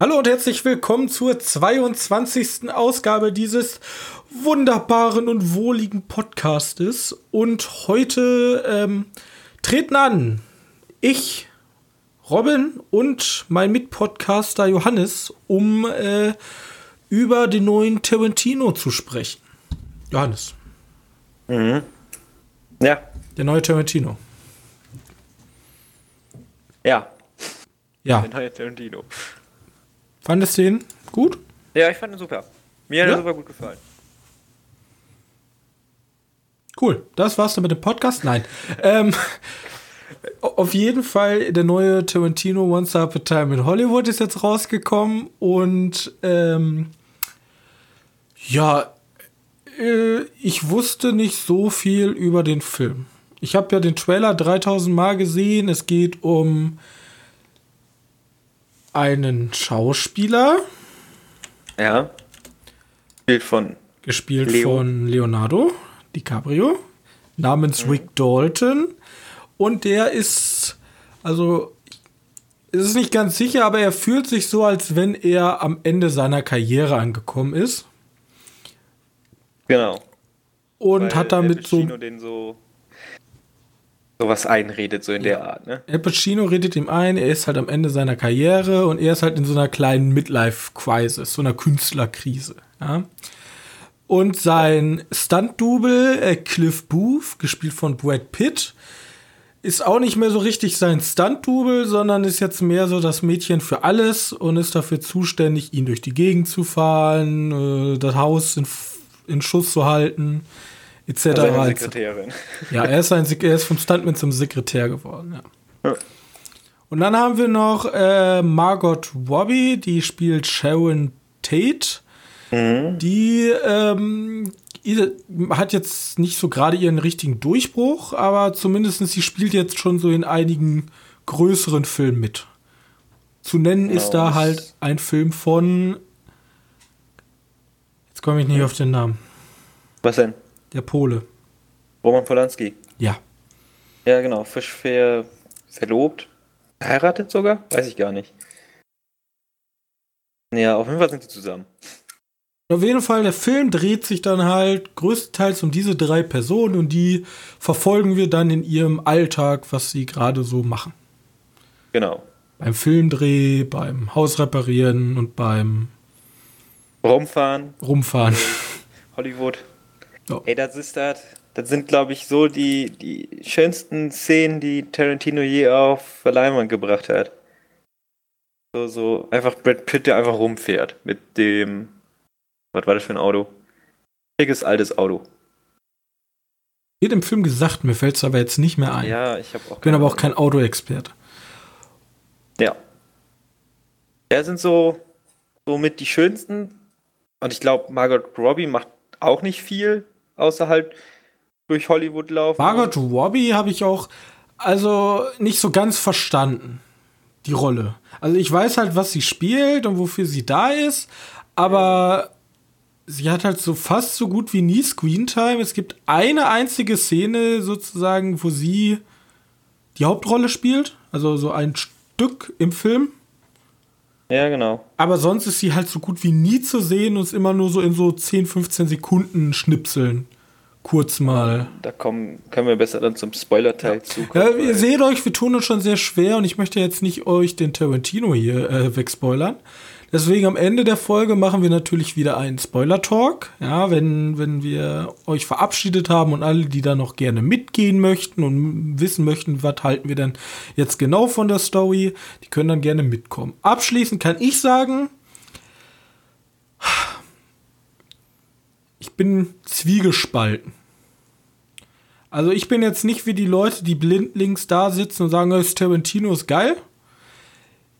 Hallo und herzlich willkommen zur 22. Ausgabe dieses wunderbaren und wohligen Podcastes. Und heute ähm, treten an ich, Robin und mein Mitpodcaster Johannes, um äh, über den neuen Tarantino zu sprechen. Johannes. Mhm. Ja. Der neue Tarantino. Ja. Ja. Der neue Tarantino. Fandest du den gut? Ja, ich fand ihn super. Mir hat Ja? er super gut gefallen. Cool. Das war's dann mit dem Podcast? Nein. ähm, auf jeden Fall, der neue Tarantino Once Upon a Time in Hollywood ist jetzt rausgekommen und ähm, ja, äh, ich wusste nicht so viel über den Film. Ich habe ja den Trailer 3000 Mal gesehen. Es geht um einen Schauspieler, Ja. Bild von. gespielt Leo. von Leonardo DiCaprio, namens Rick Dalton. Und der ist, also, es ist nicht ganz sicher, aber er fühlt sich so, als wenn er am Ende seiner Karriere angekommen ist. Genau. Und Weil hat damit so. Den so. sowas einredet, so in der Art, ne? Al Pacino redet ihm ein, er ist halt am Ende seiner Karriere und er ist halt in so einer kleinen Midlife-Crisis, so einer Künstlerkrise. Ja? Und sein Stunt-Double, äh, Cliff Booth, gespielt von Brad Pitt, ist auch nicht mehr so richtig sein Stunt-Double, sondern ist jetzt mehr so das Mädchen für alles und ist dafür zuständig, ihn durch die Gegend zu fahren, äh, das Haus in, in Schuss zu halten, etc. Seine etc. Sekretärin. Ja, er ist, ein, er ist vom Stuntman zum Sekretär geworden, ja. Ja. Und dann haben wir noch äh, Margot Robbie, die spielt Sharon Tate. Die ähm, hat jetzt nicht so gerade ihren richtigen Durchbruch, aber zumindest sie spielt jetzt schon so in einigen größeren Filmen mit. Zu nennen ist Genau, da das- halt ein Film von. Jetzt komme ich nicht auf den Namen. Was denn? Der Pole. Roman Polanski. Ja. Ja, genau. Frisch ver verlobt. Verheiratet sogar? Weiß ich gar nicht. Ja, auf jeden Fall sind sie zusammen. Auf jeden Fall, der Film dreht sich dann halt größtenteils um diese drei Personen und die verfolgen wir dann in ihrem Alltag, was sie gerade so machen. Genau. Beim Filmdreh, beim Hausreparieren und beim Rumfahren, Rumfahren. Hollywood. Ja. Ey, das ist das. Das sind, glaube ich, so die, die schönsten Szenen, die Tarantino je auf Leinwand gebracht hat. So, so einfach Brad Pitt, der einfach rumfährt mit dem. Was war das für ein Auto? Schickes altes Auto. Wird im Film gesagt, mir fällt es aber jetzt nicht mehr ein. Ja, ich habe auch. Ich bin aber auch kein Autoexperte. Ja. Ja, sind so, so mit die schönsten. Und ich glaube, Margot Robbie macht auch nicht viel, außer halt durch Hollywood laufen. Margot Robbie habe ich auch, also nicht so ganz verstanden, die Rolle. Also ich weiß halt, was sie spielt und wofür sie da ist, aber sie hat halt so fast so gut wie nie Screentime. Es gibt eine einzige Szene sozusagen, wo sie die Hauptrolle spielt, also so ein Stück im Film. Ja, genau. Aber sonst ist sie halt so gut wie nie zu sehen und ist immer nur so in so 10, 15 Sekunden Schnipseln. Kurz mal. Da kommen, können wir besser dann zum Spoiler-Teil zu. Ja, ihr seht euch, wir tun uns schon sehr schwer und ich möchte jetzt nicht euch den Tarantino hier äh, wegspoilern. Deswegen am Ende der Folge machen wir natürlich wieder einen Spoiler-Talk. Ja, wenn, wenn wir euch verabschiedet haben und alle, die da noch gerne mitgehen möchten und wissen möchten, was halten wir denn jetzt genau von der Story, die können dann gerne mitkommen. Abschließend kann ich sagen, ich bin zwiegespalten. Also ich bin jetzt nicht wie die Leute, die blindlings da sitzen und sagen, das Tarantino ist geil.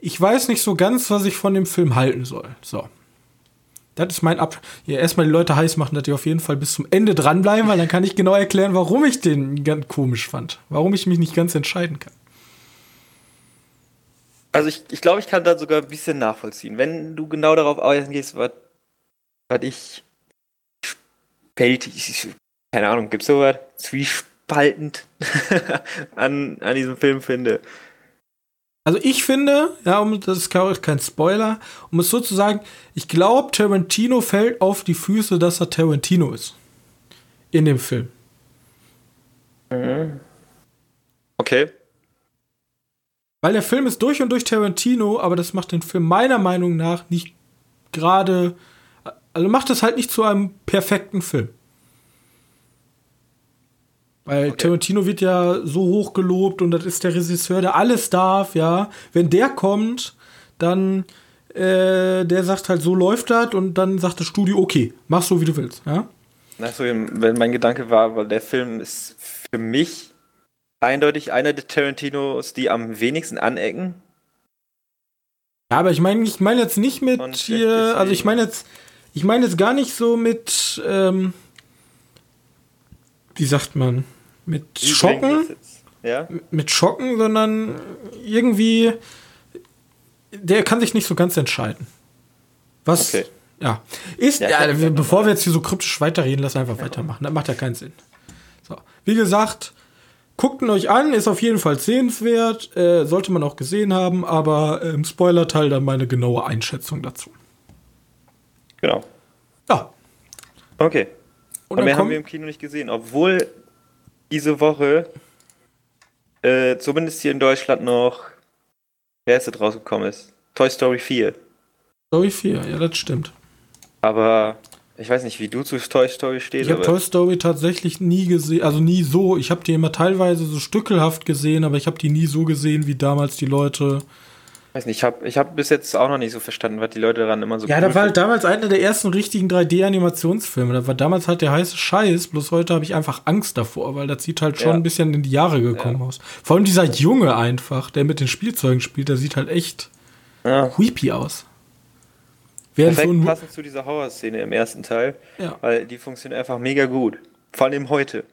Ich weiß nicht so ganz, was ich von dem Film halten soll. So. Das ist mein Ab. Ja, erstmal die Leute heiß machen, dass die auf jeden Fall bis zum Ende dranbleiben, weil dann kann ich genau erklären, warum ich den ganz komisch fand. Warum ich mich nicht ganz entscheiden kann. Also ich, ich glaube, ich kann da sogar ein bisschen nachvollziehen. Wenn du genau darauf eingehst, was, was ich zwiespältig, keine Ahnung, gibt's sowas? Zwiespaltend an, an diesem Film finde. Also ich finde, ja, um, das ist auch kein Spoiler, um es so zu sagen, ich glaube, Tarantino fällt auf die Füße, dass er Tarantino ist. In dem Film. Okay. Weil der Film ist durch und durch Tarantino, aber das macht den Film meiner Meinung nach nicht gerade, also macht es halt nicht zu einem perfekten Film. Weil Okay. Tarantino wird ja so hoch gelobt und das ist der Regisseur, der alles darf, ja. Wenn der kommt, dann äh, der sagt halt, so läuft das und dann sagt das Studio, okay, mach so, wie du willst, ja. Achso, wenn mein Gedanke war, weil der Film ist für mich eindeutig einer der Tarantinos, die am wenigsten anecken. Ja, aber ich meine, ich meine jetzt nicht mit Und hier, also ich meine jetzt, ich meine jetzt gar nicht so mit, ähm, wie sagt man, mit bringt Schocken? Ja? mit Schocken, sondern irgendwie, der kann sich nicht so ganz entscheiden. Was, Okay. ja, ist, Ja, ja, bevor wir jetzt hier so kryptisch weiterreden, lass einfach weitermachen, das macht ja keinen Sinn. So, wie gesagt, guckt ihn euch an, ist auf jeden Fall sehenswert, äh, sollte man auch gesehen haben, aber im Spoiler-Teil dann meine genaue Einschätzung dazu. Genau. Ja, Okay. und Aber dann mehr haben wir im Kino nicht gesehen, obwohl diese Woche äh, zumindest hier in Deutschland noch, wer ist das rausgekommen ist? Toy Story 4. Story 4, ja, das stimmt. Aber ich weiß nicht, wie du zu Toy Story stehst, Ich habe Toy Story tatsächlich nie gesehen, also nie so. Ich habe die immer teilweise so stückelhaft gesehen, aber ich habe die nie so gesehen, wie damals die Leute. Ich weiß nicht, ich habe ich hab bis jetzt auch noch nicht so verstanden, was die Leute daran immer so Ja, da war halt damals einer der ersten richtigen 3D-Animationsfilme. Da war damals halt der heiße Scheiß. Bloß heute habe ich einfach Angst davor, weil das sieht halt schon Ja. ein bisschen in die Jahre gekommen aus. Vor allem dieser Junge einfach, der mit den Spielzeugen spielt, der sieht halt echt Ja. creepy aus. Während so Perfekt ein, passend zu dieser Horrorszene im ersten Teil, ja. weil die funktioniert einfach mega gut. Vor allem heute.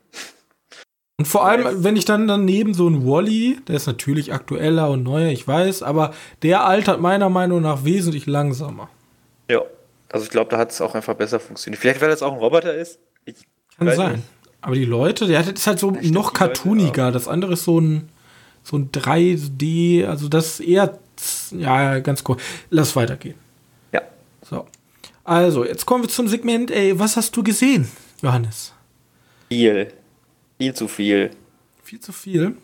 Und vor allem, wenn ich dann daneben so ein Wally, der ist natürlich aktueller und neuer, ich weiß, aber der altert meiner Meinung nach wesentlich langsamer. Ja. Also ich glaube, da hat es auch einfach besser funktioniert. Vielleicht, weil das auch ein Roboter ist. Ich Kann sein. nicht. Aber die Leute, der hat- ist halt so stimmt, noch cartooniger. Das andere ist so ein, so ein 3D, also das ist eher, ja, ganz cool. Lass weitergehen. Ja. So. Also, jetzt kommen wir zum Segment, ey, was hast du gesehen, Johannes? Viel. Viel zu viel. Viel zu viel.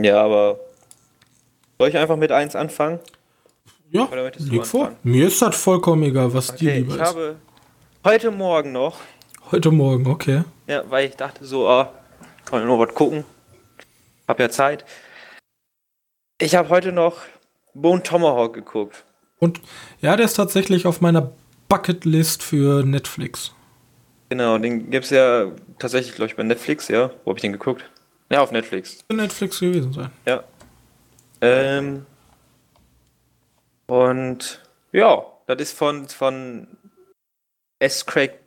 Ja, aber soll ich einfach mit eins anfangen? Ja, leg vor. Mir ist das vollkommen egal, was dir Okay, lieber ich ist. habe heute Morgen noch, Heute Morgen, okay. ja, weil ich dachte so, ah, kann ich nur was gucken. Hab ja Zeit. Ich habe heute noch Bone Tomahawk geguckt. Und ja, der ist tatsächlich auf meiner Bucketlist für Netflix. Genau, den gibt's ja tatsächlich, glaube ich, bei Netflix, ja. Wo habe ich den geguckt? Ja, auf Netflix. Für Netflix gewesen sein. Ja. Ähm, und ja, das ist von, von S. Craig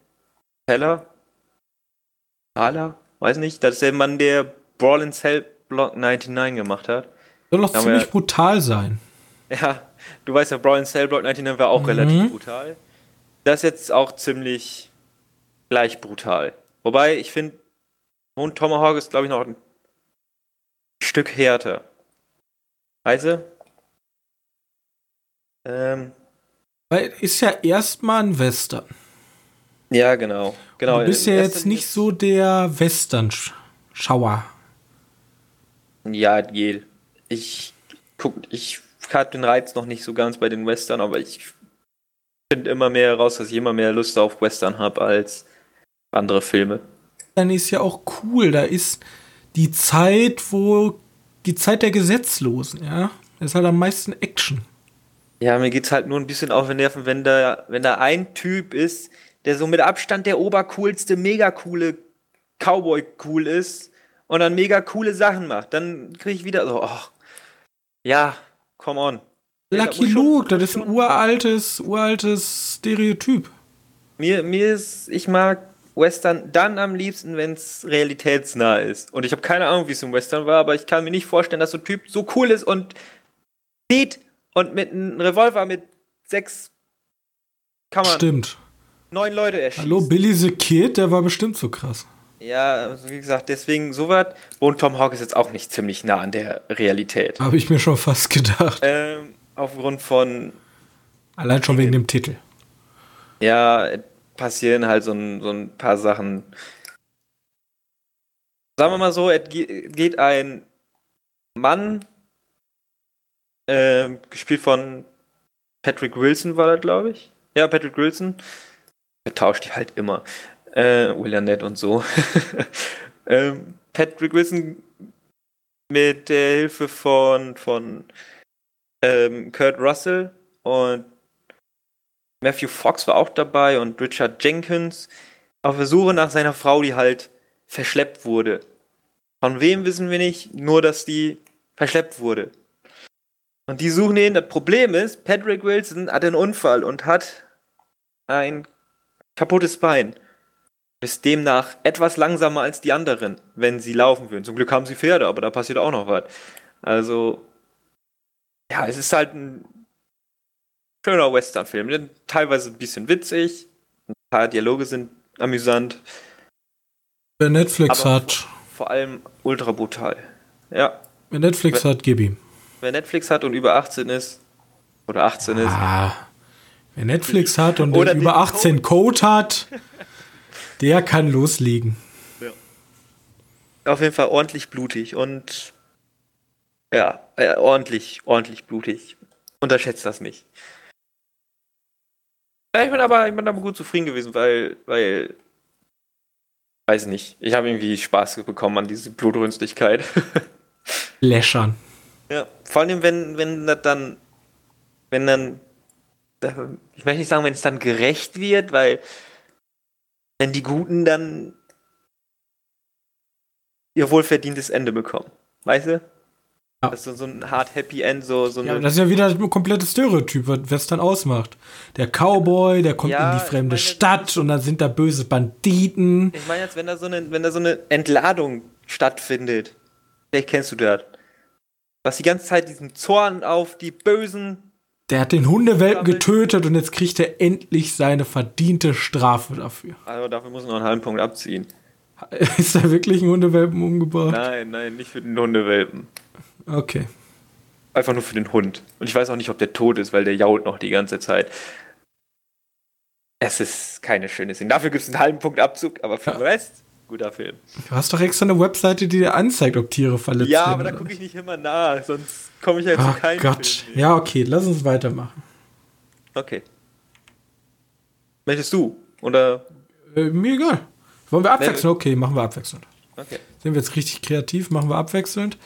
Teller. Thaler? Weiß nicht. Das ist der Mann, der Brawl in Cell Block 99 gemacht hat. Soll doch Ja, ziemlich brutal sein. Ja, du weißt ja, Brawl in Cell Block 99 war auch Mhm. relativ brutal. Das ist jetzt auch ziemlich gleich brutal. Wobei, ich finde, Moon Tomahawk ist, glaube ich, noch ein Stück härter. Weißt du? Ähm, Weil ist ja erstmal ein Western. ja, genau. genau. du bist ja In jetzt nicht so der Western-Schauer. Ja, geht. Ich guck, ich hatte den Reiz noch nicht so ganz bei den Western, aber ich finde immer mehr heraus, dass ich immer mehr Lust auf Western habe als andere Filme. Dann ist ja auch cool. Da ist die Zeit, wo die Zeit der Gesetzlosen, ja. Da ist halt am meisten Action. Ja, mir geht's halt nur ein bisschen auf den Nerven, wenn da, wenn da ein Typ ist, der so mit Abstand der obercoolste, mega coole Cowboy cool ist und dann mega coole Sachen macht. Dann kriege ich wieder so, ach, ja, come on. Lucky Luke, das ist ein uraltes, uraltes Stereotyp. Mir, mir ist, ich mag Western dann am liebsten, wenn es realitätsnah ist. Und ich habe keine Ahnung, wie es im Western war, aber ich kann mir nicht vorstellen, dass so ein Typ so cool ist und steht und mit einem Revolver mit sechs Kammern Stimmt. neun Leute erschießt. Hallo, Billy the Kid, der war bestimmt so krass. Ja, also wie gesagt, deswegen so was. Und Tom Hawk ist jetzt auch nicht ziemlich nah an der Realität. Habe ich mir schon fast gedacht. Ähm, aufgrund von, Allein schon wegen dem Titel. ja, passieren halt so ein, so ein paar Sachen. Sagen wir mal so, es ge- geht ein Mann, ähm, gespielt von Patrick Wilson war das, glaube ich. Ja, Patrick Wilson. Er tauscht die halt immer. Äh, Will Arnett und so. ähm, Patrick Wilson mit der Hilfe von, von ähm, Kurt Russell und Matthew Fox war auch dabei und Richard Jenkins auf der Suche nach seiner Frau, die halt verschleppt wurde. Von wem wissen wir nicht, nur dass die verschleppt wurde. Und die suchen ihn. Das Problem ist, Patrick Wilson hat einen Unfall und hat ein kaputtes Bein. Ist demnach etwas langsamer als die anderen, wenn sie laufen würden. Zum Glück haben sie Pferde, aber da passiert auch noch was. Also, ja, es ist halt ein schöner Western-Film. Teilweise ein bisschen witzig, ein paar Dialoge sind amüsant, Wer Netflix Aber- hat, vor allem ultra brutal. Ja, wer Netflix hat, gib ihm. wer Netflix hat und über 18 ist, oder 18 ist, Ah, wer Netflix hat und der über den 18 Code hat, der kann loslegen. auf jeden Fall ordentlich blutig und ja, äh, ordentlich, ordentlich blutig. Unterschätzt das nicht. Ja, ich bin aber, ich bin aber gut zufrieden gewesen, weil, weil, weiß nicht, ich habe irgendwie Spaß bekommen an diese Blutrünstigkeit. Läschern. Ja, vor allem, wenn, wenn das dann, wenn dann, da- ich möchte nicht sagen, wenn es dann gerecht wird, weil wenn die Guten dann ihr wohlverdientes Ende bekommen. Weißt du? Ja. Das ist so, ein hart Happy End, so, so Ja, das ist ja wieder ein komplettes Stereotyp, was Western ausmacht. Der Cowboy, der kommt Ja, in die fremde meine, Stadt und dann sind da böse Banditen. ich meine jetzt, wenn da so eine, wenn da so eine Entladung stattfindet, vielleicht kennst du das. Was die ganze Zeit diesen Zorn auf die Bösen Der hat den Hundewelpen getötet und jetzt kriegt er endlich seine verdiente Strafe dafür. Also dafür muss man noch einen halben Punkt abziehen. Ist da wirklich ein Hundewelpen umgebracht? Nein, nein, nicht für den Hundewelpen. Okay. Einfach nur für den Hund. Und ich weiß auch nicht, ob der tot ist, weil der jault noch die ganze Zeit. Es ist keine schöne Szene. Dafür gibt es einen halben Punkt Abzug, aber für Ja. den Rest, guter Film. Du hast doch extra eine Webseite, die dir anzeigt, ob Tiere verletzt Ja, werden. aber da gucke ich nicht. immer nach, sonst komme ich ja Oh zu keinem Gott. Film. Ja, okay, lass uns weitermachen. Okay. Möchtest du? Oder? Äh, mir egal. Wollen wir abwechseln? Okay, machen wir abwechselnd. Okay. Sind wir jetzt richtig kreativ, machen wir abwechselnd.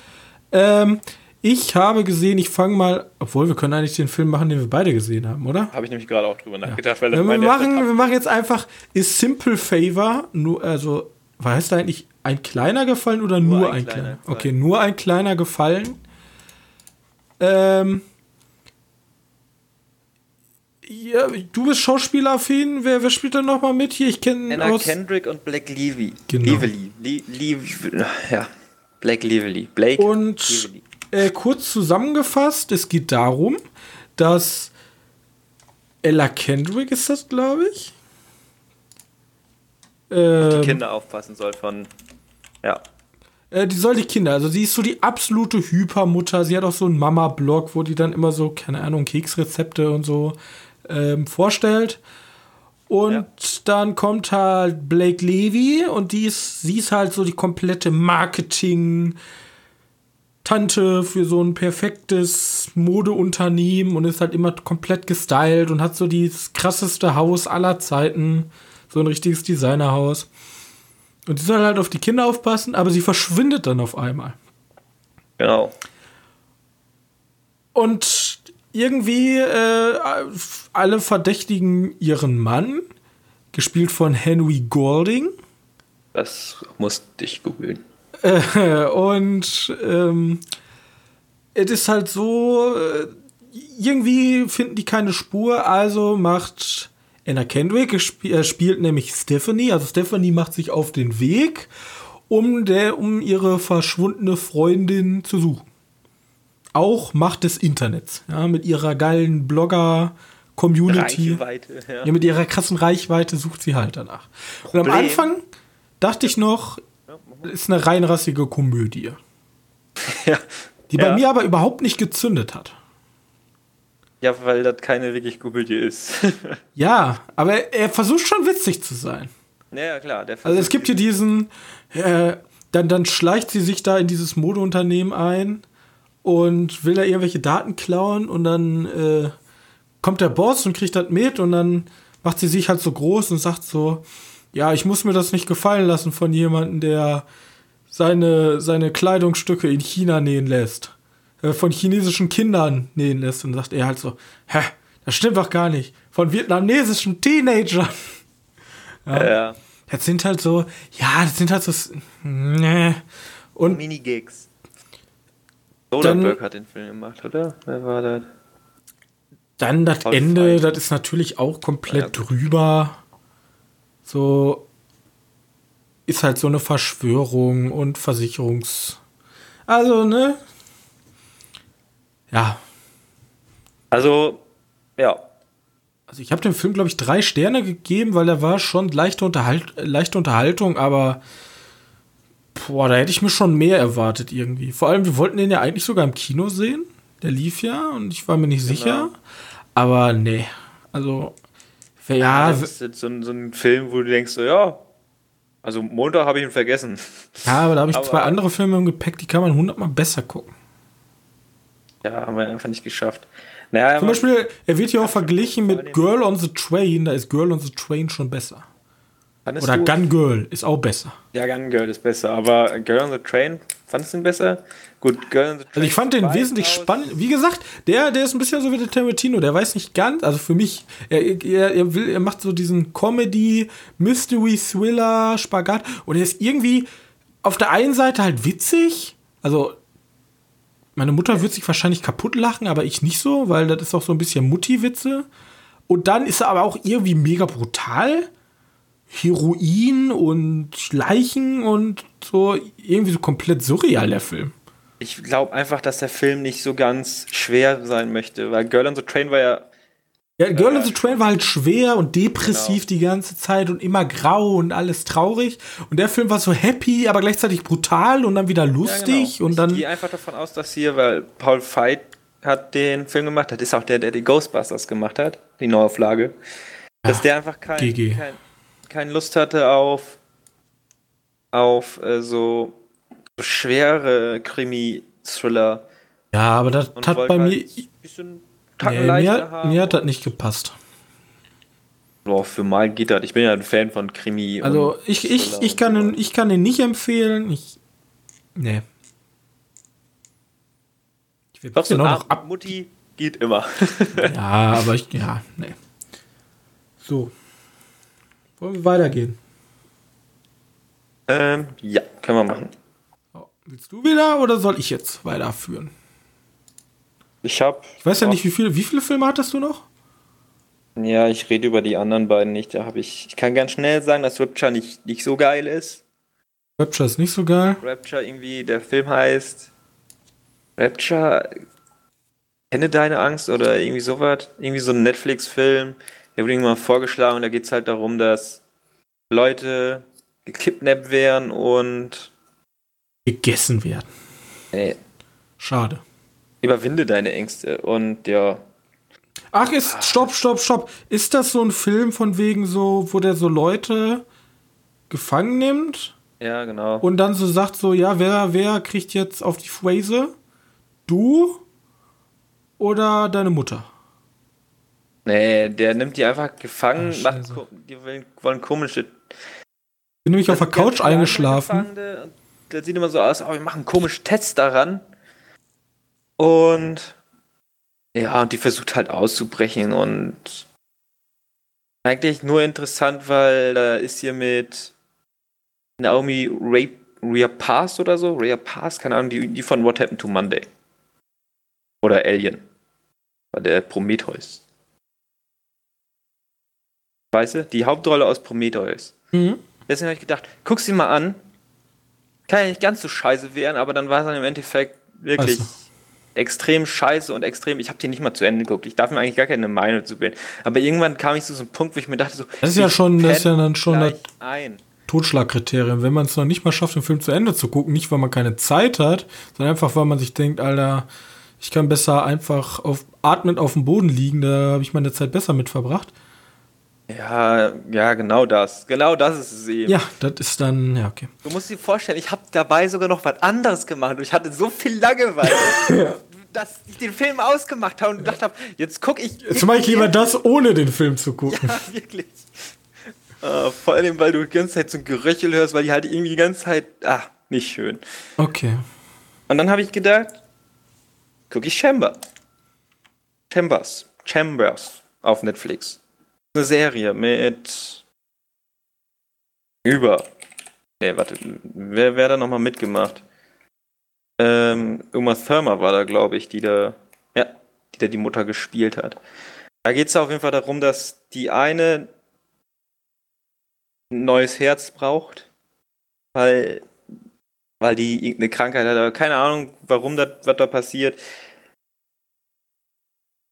Ähm, ich habe gesehen, ich fange mal, obwohl wir können eigentlich den Film machen, den wir beide gesehen haben, oder? Habe ich nämlich gerade auch drüber nachgedacht, weil das Ja, wir, machen, wir machen jetzt einfach, ist Simple Favor, nur, also, was heißt da eigentlich ein kleiner Gefallen oder nur, ein, kleiner? Gefallen. Okay, nur ein kleiner Gefallen. Ähm, ja, du bist Schauspielaffin. Wer, wer spielt da nochmal mit hier? Ich kenne Anna aus. Kendrick und Blake Lively. Genau. Lively. Li Liv ja. Blake Lively. Blake Und Lively. äh, kurz zusammengefasst, es geht darum, dass Ella Kendrick ist das, glaube ich. Ähm, Kinder aufpassen soll von. Ja. Äh, die soll die Kinder, also sie ist so die absolute Hypermutter. Sie hat auch so einen Mama-Blog, wo die dann immer so, keine Ahnung, Keksrezepte und so ähm, vorstellt. Und Ja. dann kommt halt Blake Levy und die ist, sie ist halt so die komplette Marketing- Tante für so ein perfektes Modeunternehmen und ist halt immer komplett gestylt und hat so das krasseste Haus aller Zeiten. So ein richtiges Designerhaus. Und sie soll halt auf die Kinder aufpassen, aber sie verschwindet dann auf einmal. Genau. Und irgendwie äh, alle verdächtigen ihren Mann, gespielt von Henry Golding. Das musste ich googeln. Äh, und ähm, es ist halt so, äh, irgendwie finden die keine Spur, also macht Anna Kendrick gesp äh, spielt nämlich Stephanie, also Stephanie macht sich auf den Weg, um, der, um ihre verschwundene Freundin zu suchen. Auch Macht des Internets, ja, mit ihrer geilen Community. Reichweite, ja. Ja, mit ihrer krassen Reichweite sucht sie halt danach. Und am Problem- Anfang dachte ich noch, ist eine reinrassige Komödie, Ja. die bei Ja. mir aber überhaupt nicht gezündet hat. ja, weil das keine wirklich Komödie ist. Ja, aber er, er versucht schon witzig zu sein. ja, klar. Also es gibt hier diesen, äh, dann, dann schleicht sie sich da in dieses Modeunternehmen ein und will da irgendwelche Daten klauen und dann äh, kommt der Boss und kriegt das mit und dann macht sie sich halt so groß und sagt so, ja, ich muss mir das nicht gefallen lassen von jemandem, der seine, seine Kleidungsstücke in China nähen lässt. Äh, von chinesischen Kindern nähen lässt. Und sagt er halt so, hä, das stimmt doch gar nicht. Von vietnamesischen Teenagern. ja. Das sind halt so, ja, das sind halt so, ne. Und Minigigs. Dann- Soderbergh hat den Film gemacht, oder? Wer war das? dann das Voll Ende, fein. das ist natürlich auch komplett Ja, drüber. So ist halt so eine Verschwörung und Versicherungs. Also, ne? Ja. Also, ja. Also ich habe dem Film, glaube ich, drei Sterne gegeben, weil er war schon leichte, Unterhalt leichte Unterhaltung, aber boah, da hätte ich mir schon mehr erwartet irgendwie. Vor allem, wir wollten den ja eigentlich sogar im Kino sehen. Der lief ja und ich war mir nicht sicher. Aber nee. Also, ja, das ist jetzt so ein, so ein Film, wo du denkst, so, ja. Also, Montag habe ich ihn vergessen. ja, aber da habe ich Aber- zwei andere Filme im Gepäck, die kann man hundertmal besser gucken. Ja, haben wir einfach nicht geschafft. Naja, Zum Beispiel, er wird ja auch verglichen mit Girl on the Train. Da ist Girl on the Train schon besser. Fandest Oder du- Gun Girl ist auch besser. Ja, Gun Girl ist besser, aber Girl on the Train, fandest du ihn besser? Gut, Girl on the Train. Also ich fand den 2 wesentlich spannend. Wie gesagt, der, der ist ein bisschen so wie der Tarantino. Der weiß nicht ganz, also für mich, er, er, er, will, er macht so diesen Comedy, Mystery, Thriller, Spagat. Und er ist irgendwie auf der einen Seite halt witzig. Also meine Mutter wird sich wahrscheinlich kaputt lachen, aber ich nicht so, weil das ist auch so ein bisschen Mutti-Witze. Und dann ist er aber auch irgendwie mega brutal. Heroin und Leichen und so irgendwie so komplett surreal, der Film. Ich glaube einfach, dass der Film nicht so ganz schwer sein möchte, weil Girl on the Train war ja. Ja, Girl Ja, on the Train war halt schwer und depressiv Genau. die ganze Zeit und immer grau und alles traurig. Und der Film war so happy, aber gleichzeitig brutal und dann wieder lustig Ja, genau. und ich dann. gehe einfach davon aus, dass hier, weil Paul Veit hat den Film gemacht, das ist auch der, der die Ghostbusters gemacht hat, die Neuauflage, dass der einfach kein, kein, keine Lust hatte auf, auf äh, so, schwere Krimi-Thriller. Ja, aber das Und hat bei halt mir. bisschen Nee, mir, haben. mir hat das nicht gepasst. Boah, für mal geht das. Ich bin ja ein Fan von Krimi. Also und ich, ich, Thriller ich, kann den, ich kann den nicht empfehlen. Ich. Nee. Ich werde Doch, so ein noch ab. Mutti geht immer. Ja, aber ich. Ja, nee. So. Wollen wir weitergehen? ähm, ja, können wir machen. So, Willst du wieder oder soll ich jetzt weiterführen? Ich hab. Ich weiß ja nicht, wie viele, wie viele Filme hattest du noch? Ja, ich rede über die anderen beiden nicht. Da habe ich. Ich kann ganz schnell sagen, dass Rapture nicht, nicht so geil ist. Rapture ist nicht so geil. Rapture irgendwie, der Film heißt. Rapture. Kenne deine Angst oder irgendwie sowas. Irgendwie so ein Netflix-Film. Der wurde irgendwann mal vorgeschlagen. Da geht es halt darum, dass Leute gekidnappt werden und. Gegessen werden. Ey, Schade. überwinde deine Ängste. Und ja. Ach, ist, stopp, stopp, stopp. Ist das so ein Film von wegen so, wo der so Leute gefangen nimmt Ja, genau. und dann so sagt so, ja, wer, wer kriegt jetzt auf die Phrase? Du oder deine Mutter? Nee, der nimmt die einfach gefangen, Ah, macht, die wollen, wollen komische. Bin nämlich auf der Couch eingeschlafen. Das sieht immer so aus, aber wir machen komische Tests daran. Und ja, und die versucht halt auszubrechen und eigentlich nur interessant, weil da ist hier mit Naomi Ray, Rhea Pass oder so, Rhea Pass, keine Ahnung, die, die von What Happened to Monday. Oder Alien. War der Prometheus. Weißt du? Die Hauptrolle aus Prometheus. Mhm. Deswegen habe ich gedacht, guck sie mal an. Kann ja nicht ganz so scheiße werden, aber dann war es dann im Endeffekt wirklich Scheiße. extrem scheiße und extrem. Ich habe den nicht mal zu Ende geguckt. Ich darf mir eigentlich gar keine Meinung zu bilden. Aber irgendwann kam ich zu so einem Punkt, wo ich mir dachte so. Das ist ja schon, das ist ja dann schon das ein. Totschlagkriterium. Wenn man es noch nicht mal schafft, den Film zu Ende zu gucken, nicht weil man keine Zeit hat, sondern einfach weil man sich denkt, Alter, ich kann besser einfach auf atmend auf dem Boden liegen. Da habe ich meine Zeit besser mit verbracht. Ja, ja, genau das. Genau das ist es eben. Ja, das ist dann, ja, okay. Du musst dir vorstellen, ich habe dabei sogar noch was anderes gemacht und ich hatte so viel Langeweile, ja. dass ich den Film ausgemacht habe und gedacht habe, jetzt gucke ich. Jetzt mache ich lieber das, ohne den Film zu gucken. Ja, wirklich. Uh, vor allem, weil du die ganze Zeit so ein Geröchel hörst, weil die halt irgendwie die ganze Zeit, ah, nicht schön. Okay. Und dann habe ich gedacht, gucke ich Chamber. Chambers. Chambers auf Netflix eine Serie mit über. Nee, warte, wer, wer da nochmal mitgemacht? Ähm, Uma Thurman war da, glaube ich, die da, ja, die da die Mutter gespielt hat. Da geht es auf jeden Fall darum, dass die eine ein neues Herz braucht, weil, weil die irgendeine Krankheit hat, aber keine Ahnung, warum das, was da passiert.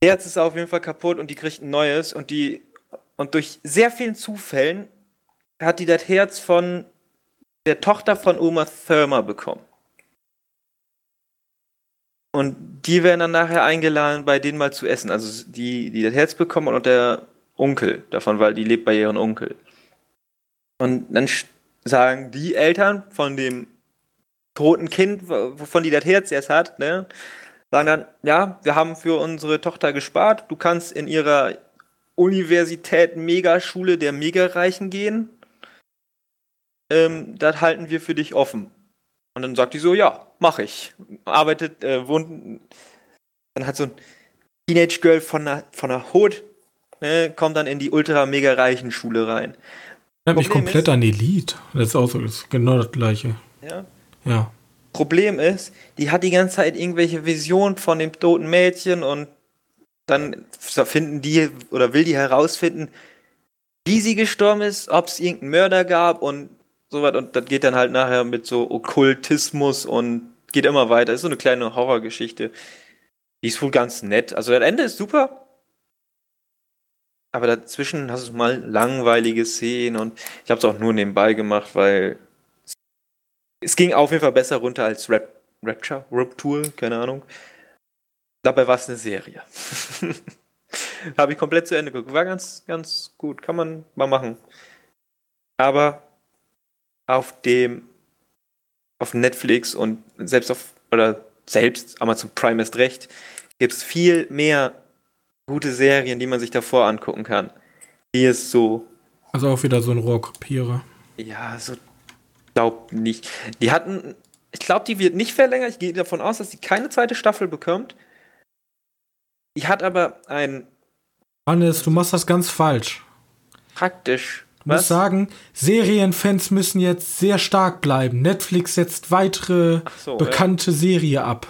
Herz ist auf jeden Fall kaputt und die kriegt ein neues und die und durch sehr vielen Zufällen hat die das Herz von der Tochter von Uma Thurman bekommen. Und die werden dann nachher eingeladen, bei denen mal zu essen. Also die, die das Herz bekommen und der Onkel davon, weil die lebt bei ihrem Onkel. Und dann sagen die Eltern von dem toten Kind, wovon die das Herz erst hat, ne, sagen dann, ja, wir haben für unsere Tochter gespart, du kannst in ihrer Universität Megaschule der Megareichen gehen. Ähm, das halten wir für dich offen. Und dann sagt die so, ja, mach ich. Arbeitet, äh, wohnt, dann hat so ein Teenage Girl von der, von der Hood, ne, kommt dann in die ultra mega reichen Schule rein. Ich habe mich komplett ist, an Elite. Das ist auch so, das ist genau das gleiche. Ja. Ja. Problem ist, die hat die ganze Zeit irgendwelche Visionen von dem toten Mädchen und dann finden die oder will die herausfinden, wie sie gestorben ist, ob es irgendeinen Mörder gab und so was. Und das geht dann halt nachher mit so Okkultismus und geht immer weiter. Ist so eine kleine Horrorgeschichte. Die ist wohl ganz nett. Also das Ende ist super. Aber dazwischen hast du mal langweilige Szenen und ich habe es auch nur nebenbei gemacht, weil es ging auf jeden Fall besser runter als Rap Rapture, Rapture, keine Ahnung. Dabei war es eine Serie. Habe ich komplett zu Ende geguckt. War ganz, ganz gut. Kann man mal machen. Aber auf dem, auf Netflix und selbst auf, oder selbst Amazon Prime ist recht, gibt es viel mehr gute Serien, die man sich davor angucken kann. Die ist so. Also auch wieder so ein Rohrkopierer. Ja, so glaub nicht. Die hatten, ich glaube, die wird nicht verlängert. Ich gehe davon aus, dass sie keine zweite Staffel bekommt. Die hat aber ein. Hannes, du machst das ganz falsch. Praktisch. Ich muss sagen, Serienfans müssen jetzt sehr stark bleiben. Netflix setzt weitere so, bekannte ja. Serie ab.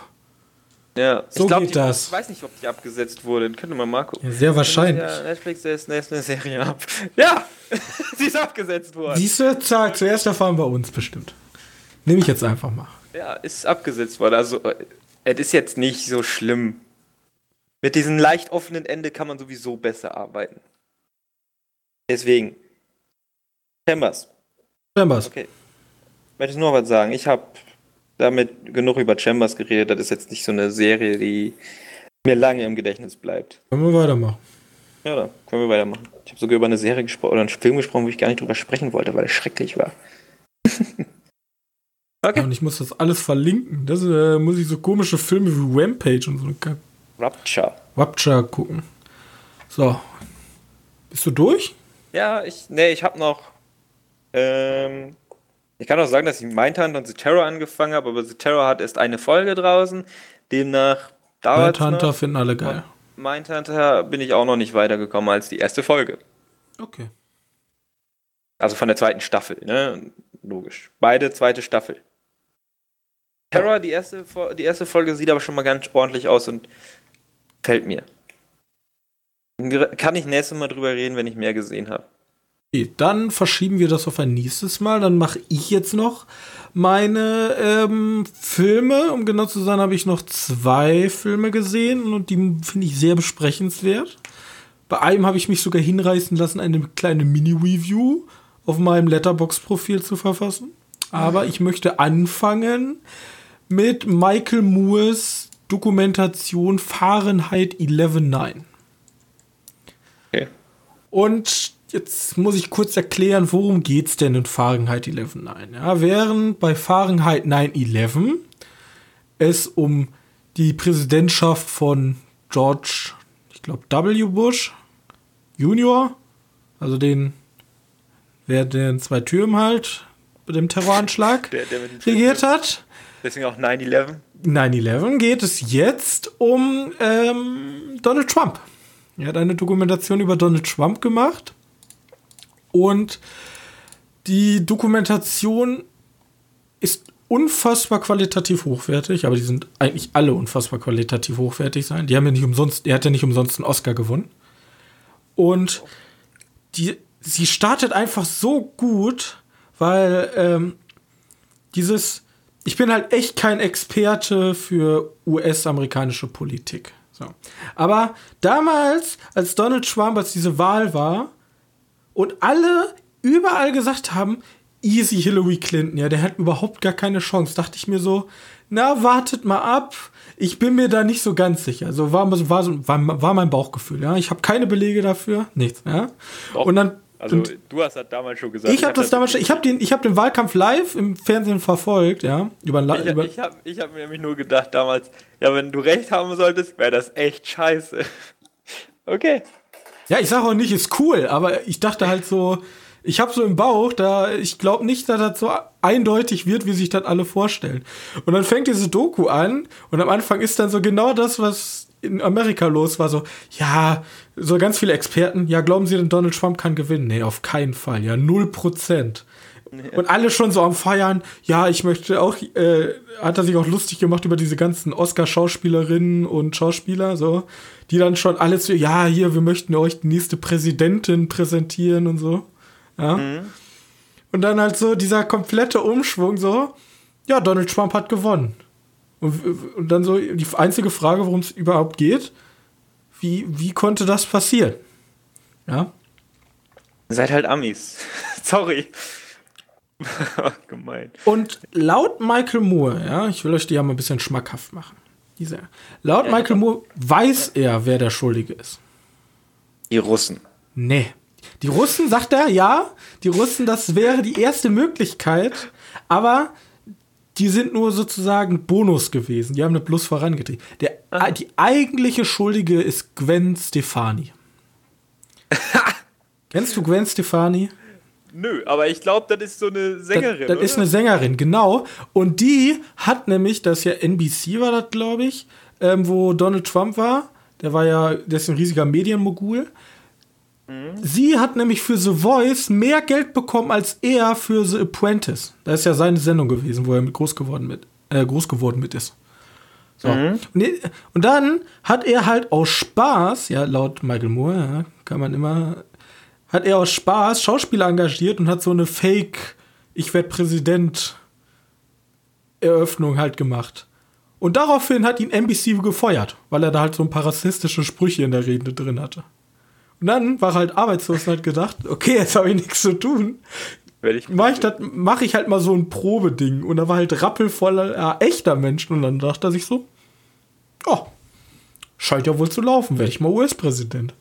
Ja, so ich glaub, geht das. Ich weiß nicht, ob die abgesetzt wurde. Könnte man mal gucken. Ja, sehr wahrscheinlich. Ja, Netflix setzt eine Serie ab. Ja, sie ist abgesetzt worden. Diese Zahl zuerst erfahren bei uns bestimmt. Nehme ich jetzt einfach mal. Ja, ist abgesetzt worden. Also, äh, es ist jetzt nicht so schlimm. Mit diesem leicht offenen Ende kann man sowieso besser arbeiten. Deswegen. Chambers. Chambers. Okay. Ich möchte nur was sagen. Ich habe damit genug über Chambers geredet. Das ist jetzt nicht so eine Serie, die mir lange im Gedächtnis bleibt. Können wir weitermachen? Ja, dann können wir weitermachen. Ich habe sogar über eine Serie gesprochen oder einen Film gesprochen, wo ich gar nicht drüber sprechen wollte, weil es schrecklich war. okay. Ja, und ich muss das alles verlinken. Das äh, muss ich so komische Filme wie Rampage und so eine Rupture. Rupture gucken. So. Bist du durch? Ja, ich. Nee, ich hab noch. Ähm, ich kann auch sagen, dass ich Mindhunter und The Terror angefangen habe, aber The Terror hat erst eine Folge draußen. Demnach dauert Mindhunter finden alle geil. Mindhunter bin ich auch noch nicht weitergekommen als die erste Folge. Okay. Also von der zweiten Staffel, ne? Logisch. Beide zweite Staffel. Terror, die erste, die erste Folge sieht aber schon mal ganz ordentlich aus und Fällt mir. Kann ich nächstes Mal drüber reden, wenn ich mehr gesehen habe. Dann verschieben wir das auf ein nächstes Mal. Dann mache ich jetzt noch meine ähm, Filme. Um genau zu sein, habe ich noch zwei Filme gesehen und die finde ich sehr besprechenswert. Bei einem habe ich mich sogar hinreißen lassen, eine kleine Mini-Review auf meinem Letterbox-Profil zu verfassen. Aber ich möchte anfangen mit Michael Moores Dokumentation Fahrenheit 11.9. Okay. Und jetzt muss ich kurz erklären, worum geht es denn in Fahrenheit 11.9. Ja, während bei Fahrenheit 9.11 es um die Präsidentschaft von George, ich glaube W. Bush Junior, also den, wer den zwei Türmen halt mit dem Terroranschlag der, der regiert hat. Deswegen auch 9-11. 9-11 geht es jetzt um ähm, Donald Trump. Er hat eine Dokumentation über Donald Trump gemacht. Und die Dokumentation ist unfassbar qualitativ hochwertig, aber die sind eigentlich alle unfassbar qualitativ hochwertig sein. Die haben ja nicht umsonst, er hat ja nicht umsonst einen Oscar gewonnen. Und die, sie startet einfach so gut, weil ähm, dieses, ich bin halt echt kein Experte für US-amerikanische Politik. So. Aber damals, als Donald Trump, als diese Wahl war und alle überall gesagt haben, easy Hillary Clinton, ja, der hat überhaupt gar keine Chance, dachte ich mir so, na, wartet mal ab. Ich bin mir da nicht so ganz sicher. So war, war, war, war mein Bauchgefühl, ja. Ich habe keine Belege dafür, nichts, ja. Doch. Und dann also und du hast das damals schon gesagt. Ich habe das, das damals schon, ich habe den, hab den Wahlkampf live im Fernsehen verfolgt, ja. Über, ich über ich habe ich hab mir nämlich nur gedacht damals, ja, wenn du recht haben solltest, wäre das echt scheiße. okay. Ja, ich sage auch nicht, ist cool, aber ich dachte halt so, ich habe so im Bauch, da ich glaube nicht, dass das so eindeutig wird, wie sich das alle vorstellen. Und dann fängt diese Doku an und am Anfang ist dann so genau das, was in Amerika los war, so, ja, so ganz viele Experten, ja, glauben Sie denn, Donald Trump kann gewinnen? Nee, auf keinen Fall, ja, null Prozent. Und alle schon so am Feiern, ja, ich möchte auch, äh, hat er sich auch lustig gemacht über diese ganzen Oscar-Schauspielerinnen und Schauspieler, so, die dann schon alle so, ja, hier, wir möchten euch die nächste Präsidentin präsentieren und so. Ja. Mhm. Und dann halt so dieser komplette Umschwung, so, ja, Donald Trump hat gewonnen. Und, und dann so die einzige Frage, worum es überhaupt geht, wie, wie konnte das passieren? Ja. Seid halt Amis. Sorry. Gemein. Und laut Michael Moore, ja, ich will euch die ja mal ein bisschen schmackhaft machen. Diese, laut ja, Michael Moore weiß er, wer der Schuldige ist. Die Russen. Nee. Die Russen, sagt er, ja, die Russen, das wäre die erste Möglichkeit, aber die sind nur sozusagen Bonus gewesen. Die haben eine Plus vorangetrieben. Der, ah. Die eigentliche Schuldige ist Gwen Stefani. Kennst du Gwen Stefani? Nö, aber ich glaube, das ist so eine Sängerin. Das, das ist eine Sängerin, genau. Und die hat nämlich, das ja NBC war das, glaube ich, ähm, wo Donald Trump war. Der war ja, der ist ein riesiger Medienmogul. Mhm. Sie hat nämlich für The Voice mehr Geld bekommen als er für The Apprentice. Das ist ja seine Sendung gewesen, wo er mit groß geworden mit, äh, groß geworden mit ist. So. Mhm. Und dann hat er halt aus Spaß, ja, laut Michael Moore, ja, kann man immer, hat er aus Spaß Schauspieler engagiert und hat so eine Fake, ich werde Präsident Eröffnung halt gemacht. Und daraufhin hat ihn NBC gefeuert, weil er da halt so ein paar rassistische Sprüche in der Rede drin hatte. Und dann war halt arbeitslos und hat gedacht, okay, jetzt habe ich nichts zu tun. Mache ich, mach ich halt mal so ein Probeding. Und da war halt rappelvoller äh, echter Menschen. Und dann dachte er sich so, oh, scheint ja wohl zu laufen, werde ich mal US-Präsident.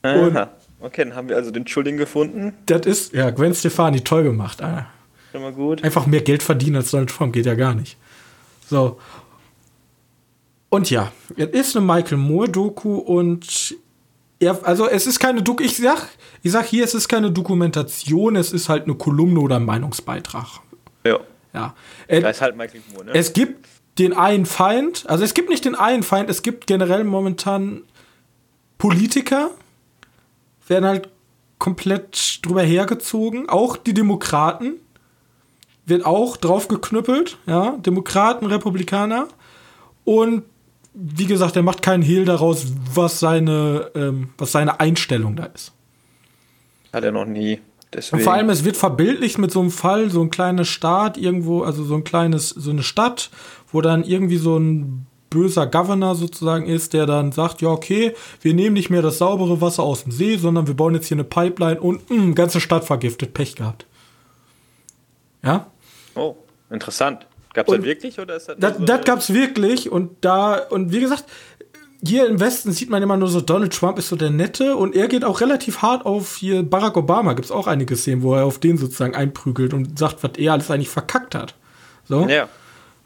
Aha. Okay, dann haben wir also den Schuldigen gefunden. Das ist, ja, Gwen Stefani, toll gemacht. Ah. Schon mal gut. Einfach mehr Geld verdienen als Donald Trump, geht ja gar nicht. So. Und ja, es ist eine Michael Moore-Doku und ja, also es ist keine Doku. Ich sag, ich sag hier, es ist keine Dokumentation, es ist halt eine Kolumne oder ein Meinungsbeitrag. Ja. Ja. Äh, da ist halt Michael Moore, ne? Es gibt den einen Feind, also es gibt nicht den einen Feind, es gibt generell momentan Politiker, werden halt komplett drüber hergezogen. Auch die Demokraten wird auch drauf geknüppelt, ja. Demokraten, Republikaner. Und wie gesagt, er macht keinen Hehl daraus, was seine, ähm, was seine Einstellung da ist. Hat er noch nie. Deswegen. Und vor allem, es wird verbildlicht mit so einem Fall, so ein kleiner Staat irgendwo, also so ein kleines, so eine Stadt, wo dann irgendwie so ein böser Governor sozusagen ist, der dann sagt, ja, okay, wir nehmen nicht mehr das saubere Wasser aus dem See, sondern wir bauen jetzt hier eine Pipeline und mh, ganze Stadt vergiftet, Pech gehabt. Ja? Oh, interessant. Gab's das wirklich oder ist das? Das, so das gab's wirklich und da, und wie gesagt, hier im Westen sieht man immer nur so, Donald Trump ist so der Nette und er geht auch relativ hart auf hier Barack Obama. Gibt's auch einige Szenen, wo er auf den sozusagen einprügelt und sagt, was er alles eigentlich verkackt hat. So. Ja.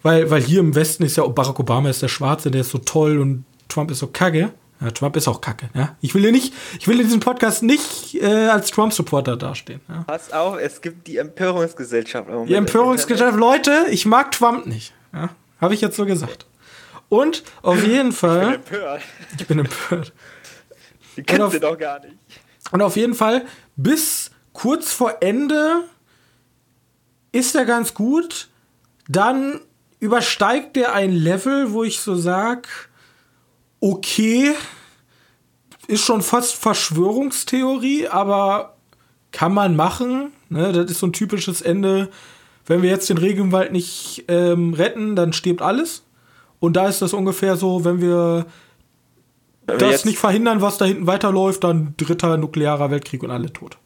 Weil, weil hier im Westen ist ja Barack Obama ist der Schwarze, der ist so toll und Trump ist so kacke. Ja, Trump ist auch kacke. Ja? Ich will hier nicht, ich will in diesem Podcast nicht äh, als Trump-Supporter dastehen. Ja? Pass auf, es gibt die Empörungsgesellschaft. Die Empörungsgesellschaft, Leute, ich mag Trump nicht. Ja? Habe ich jetzt so gesagt. Und auf jeden. Fall, Empört. ich bin empört. Die auf- du doch gar nicht. Und auf jeden Fall, bis kurz vor Ende ist er ganz gut. Dann übersteigt er ein Level, wo ich so sag, okay, ist schon fast Verschwörungstheorie, aber kann man machen. Ne? Das ist so ein typisches Ende. Wenn wir jetzt den Regenwald nicht ähm, retten, dann stirbt alles. Und da ist das ungefähr so, wenn wir Wenn das nicht verhindern, was da hinten weiterläuft, dann dritter nuklearer Weltkrieg und alle tot.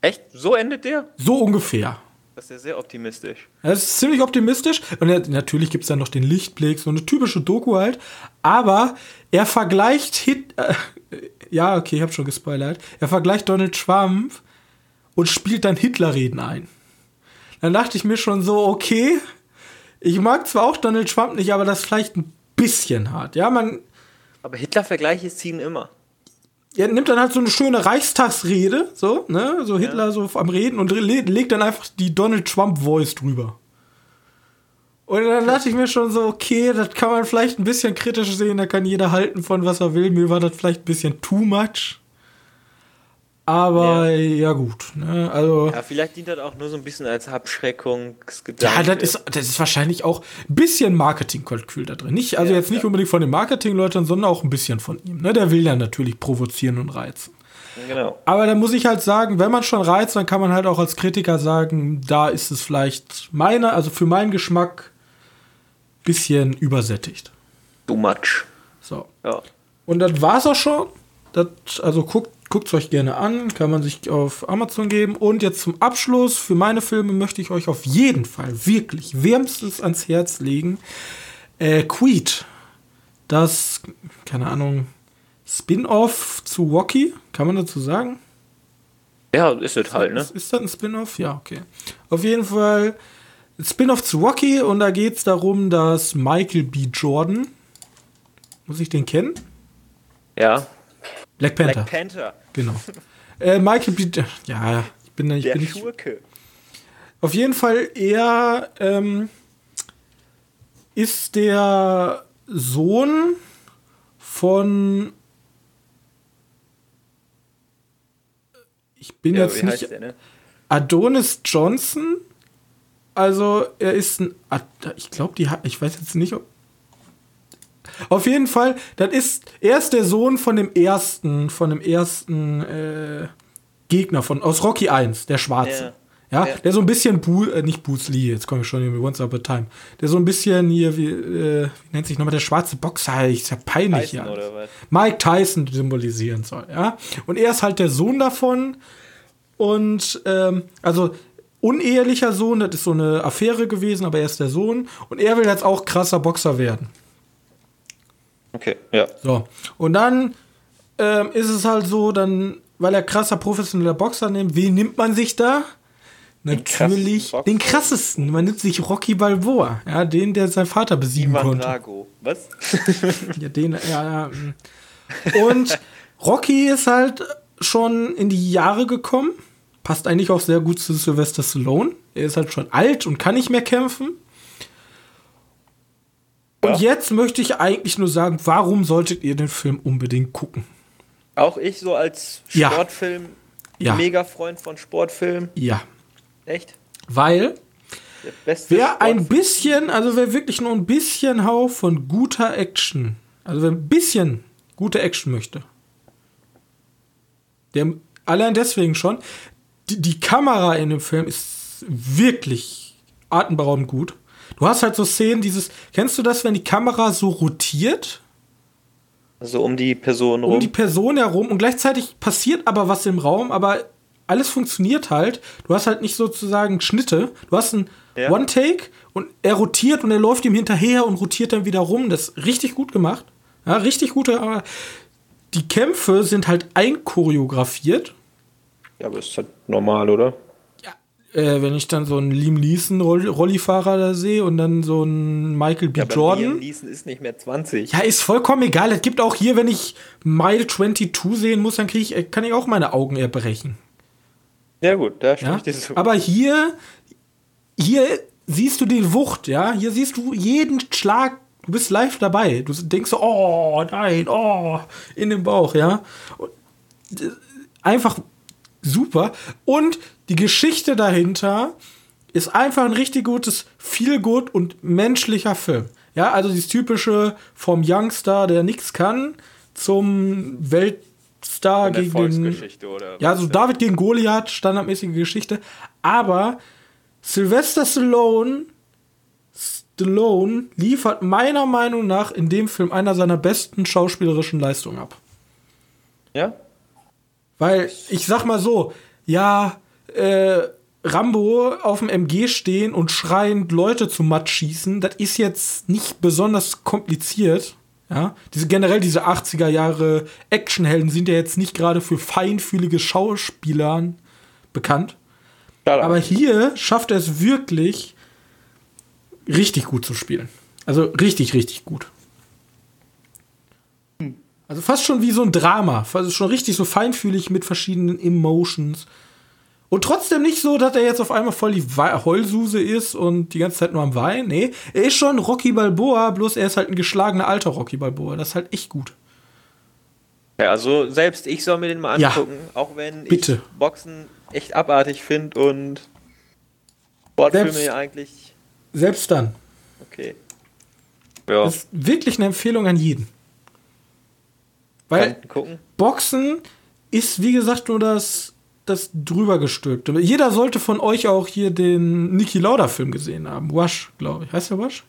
Echt? So endet der? So ungefähr. Das ist ja sehr optimistisch. Das ist ziemlich optimistisch. Und natürlich gibt es dann noch den Lichtblick, so eine typische Doku halt. Aber er vergleicht Hit. Äh, ja, okay, ich habe schon gespoilert. Er vergleicht Donald Trump und spielt dann Hitlerreden ein. Dann dachte ich mir schon so, okay, ich mag zwar auch Donald Trump nicht, aber das ist vielleicht ein bisschen hart. Ja, man, Aber Hitler-Vergleiche ziehen immer. Er nimmt dann halt so eine schöne Reichstagsrede, so, ne, so Hitler so am Reden und le legt dann einfach die Donald Trump Voice drüber. Und dann dachte ich mir schon so, okay, das kann man vielleicht ein bisschen kritisch sehen, da kann jeder halten von was er will. Mir war das vielleicht ein bisschen too much. Aber ja, gut, ne, also Ja, vielleicht dient das auch nur so ein bisschen als Abschreckung. ja, das ist, das ist wahrscheinlich auch ein bisschen Marketingkalkül da drin. Nicht, also Ja, jetzt nicht unbedingt von den Marketingleuten, sondern auch ein bisschen von ihm. Ne? Der will ja natürlich provozieren und reizen. Genau. Aber da muss ich halt sagen, wenn man schon reizt, dann kann man halt auch als Kritiker sagen, da ist es vielleicht meiner, also für meinen Geschmack bisschen übersättigt. Too much. So. Ja. Und das war's auch schon. Das, also guckt guckt's euch gerne an, kann man sich auf Amazon geben. Und jetzt zum Abschluss, für meine Filme möchte ich euch auf jeden Fall wirklich wärmstens ans Herz legen. Äh, Queed. Das, keine Ahnung, Spin-off zu Rocky, kann man dazu sagen? Ja, ist es halt, ne? Ist, ist das ein Spin-off? Ja, okay. Auf jeden Fall Spin-off zu Rocky und da geht es darum, dass Michael B. Jordan, muss ich den kennen? Ja. Black Panther, Black Panther. genau. Äh, Michael B. Ja, ich bin, ich Der bin nicht. Schurke. Auf jeden Fall, er ähm, ist der Sohn von. Ich bin Ja, jetzt nicht. der, ne? Adonis Johnson. Also, er ist ein. Ad- Ich glaube, die hat. Ich weiß jetzt nicht, ob. Auf jeden Fall, das ist. Er ist der Sohn von dem ersten, von dem ersten äh, Gegner von aus Rocky 1, der Schwarze. Ja, Ja. der so ein bisschen Bu äh, nicht Bruce Lee, jetzt komme ich schon in Once Upon a Time. Der so ein bisschen hier, wie, äh, wie nennt sich nochmal der schwarze Boxer? Ich ist ja peinlich Tyson ja. Mike Tyson symbolisieren soll, ja. Und er ist halt der Sohn davon. Und ähm, also unehelicher Sohn, das ist so eine Affäre gewesen, aber er ist der Sohn. Und er will jetzt auch krasser Boxer werden. Okay, ja. So. Und dann ähm, ist es halt so, dann, weil er krasser professioneller Boxer nimmt, wen nimmt man sich da? Natürlich den Boxer? krassesten. Man nimmt sich Rocky Balboa, ja, den, der seinen Vater besiegen Ivan konnte. Drago. Was? Ja, den, ja, ja. mm. Und Rocky ist halt schon in die Jahre gekommen. Passt eigentlich auch sehr gut zu Sylvester Stallone. Er ist halt schon alt und kann nicht mehr kämpfen. Und Ja. jetzt möchte ich eigentlich nur sagen, warum solltet ihr den Film unbedingt gucken? Auch ich so als. Sportfilm, Ja. mega Freund von Sportfilmen. Ja. Echt? Weil wer ein Sportfilm. bisschen, also wer wirklich nur ein bisschen Hauch von guter Action, also wer ein bisschen gute Action möchte, der Allein deswegen schon. Die, die Kamera in dem Film ist wirklich atemberaubend gut. Du hast halt so Szenen, dieses, kennst du das, wenn die Kamera so rotiert? Also um die Person rum. Um die Person herum und gleichzeitig passiert aber was im Raum, aber alles funktioniert halt. Du hast halt nicht sozusagen Schnitte. Du hast einen ja. One-Take und er rotiert und er läuft ihm hinterher und rotiert dann wieder rum. Das ist richtig gut gemacht. Ja, richtig gute, aber die Kämpfe sind halt einchoreografiert. Ja, aber ist halt normal, oder? Äh, wenn ich dann so einen Liam Neeson Rollifahrer da sehe und dann so einen Michael B. Ja, Jordan. Liam Neeson ist nicht mehr 20. Ja, ist vollkommen egal. Es gibt auch hier, wenn ich Mile 22 sehen muss, dann ich, äh, kann ich auch meine Augen erbrechen. Ja, gut, da ja? ich so. Aber hier, hier siehst du den Wucht, ja. Hier siehst du jeden Schlag. Du bist live dabei. Du denkst so, oh nein, oh, in den Bauch, ja. Und äh, einfach super. Und die Geschichte dahinter ist einfach ein richtig gutes, viel gut und menschlicher Film. Ja, also dieses typische vom Youngster, der nichts kann, zum Weltstar gegen den. Ja, so David gegen Goliath, standardmäßige Geschichte. Aber Sylvester Stallone, Stallone liefert meiner Meinung nach in dem Film einer seiner besten schauspielerischen Leistungen ab. Ja? Weil, ich sag mal so, ja, äh, Rambo auf dem MG stehen und schreiend Leute zu Matt schießen, das ist jetzt nicht besonders kompliziert. Ja, diese generell diese 80er Jahre Actionhelden sind ja jetzt nicht gerade für feinfühlige Schauspielern bekannt. Ja, Aber hier schafft er es wirklich richtig gut zu spielen. Also richtig, richtig gut. Also fast schon wie so ein Drama. Also schon richtig so feinfühlig mit verschiedenen Emotions. Und trotzdem nicht so, dass er jetzt auf einmal voll die Heulsuse ist und die ganze Zeit nur am Weinen. Nee, er ist schon Rocky Balboa, bloß er ist halt ein geschlagener alter Rocky Balboa. Das ist halt echt gut. Ja, also selbst ich soll mir den mal angucken, ja, auch wenn bitte. ich Boxen echt abartig finde und Sportfilme ja eigentlich. Selbst dann. Okay. Ja. Das ist wirklich eine Empfehlung an jeden. Weil Boxen ist, wie gesagt, nur das das drüber gestülpt. Jeder sollte von euch auch hier den Niki Lauda Film gesehen haben. Wash, glaube ich. Heißt der Wash?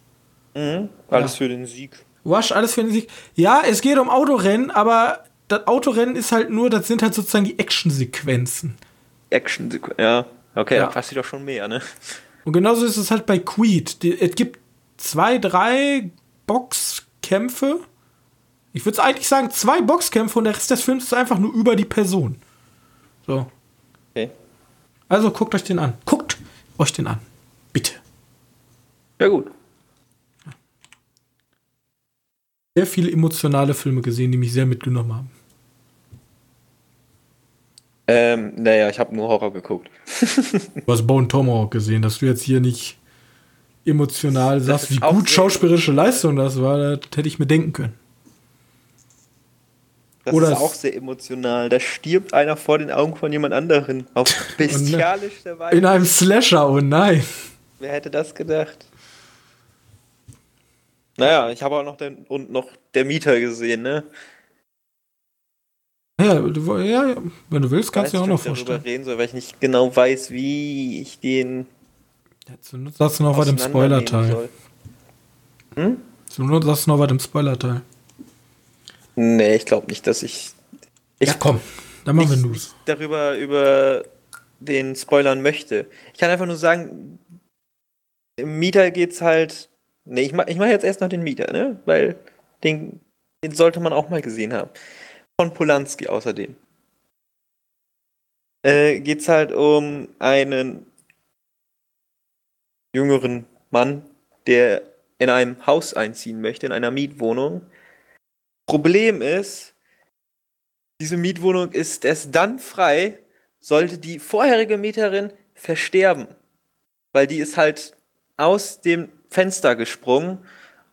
Mhm. Alles ja. für den Sieg. Wash, alles für den Sieg. Ja, es geht um Autorennen, aber das Autorennen ist halt nur, das sind halt sozusagen die Actionsequenzen. Actionsequenzen, ja. Okay, ja. da passiert doch schon mehr, ne? Und genauso ist es halt bei Queed. Es gibt zwei, drei Boxkämpfe. Ich würde eigentlich sagen, zwei Boxkämpfe und der Rest des Films ist einfach nur über die Person. So. Okay. Also guckt euch den an. Guckt euch den an. Bitte. Ja, gut. Sehr viele emotionale Filme gesehen, die mich sehr mitgenommen haben. Ähm, naja, ich habe nur Horror geguckt. du hast Bone Tomahawk gesehen, dass du jetzt hier nicht emotional sagst, wie gut schauspielerische Leistung das war, das hätte ich mir denken können. Das Oder ist auch sehr emotional. Da stirbt einer vor den Augen von jemand anderen. Auf bestialischste Weise. In einem Slasher, oh nein. Wer hätte das gedacht? Naja, ich habe auch noch den und noch der Mieter gesehen, ne? Ja, du, ja, wenn du willst, kannst du dir auch noch vorstellen. darüber reden soll, weil ich nicht genau weiß, wie ich den. Jetzt sagst du noch was im Spoiler-Teil. Hm? Du sagst noch was im Spoiler-Teil. Nee, ich glaube nicht, dass ich. ich ja, komm, dann machen wir News. darüber über den spoilern möchte. Ich kann einfach nur sagen, im Mieter geht's halt. Nee, ich mache ich mach jetzt erst noch den Mieter, ne? Weil den, den sollte man auch mal gesehen haben. Von Polanski außerdem. Äh, geht's halt um einen jüngeren Mann, der in einem Haus einziehen möchte, in einer Mietwohnung Problem ist, diese Mietwohnung ist erst dann frei, sollte die vorherige Mieterin versterben. Weil die ist halt aus dem Fenster gesprungen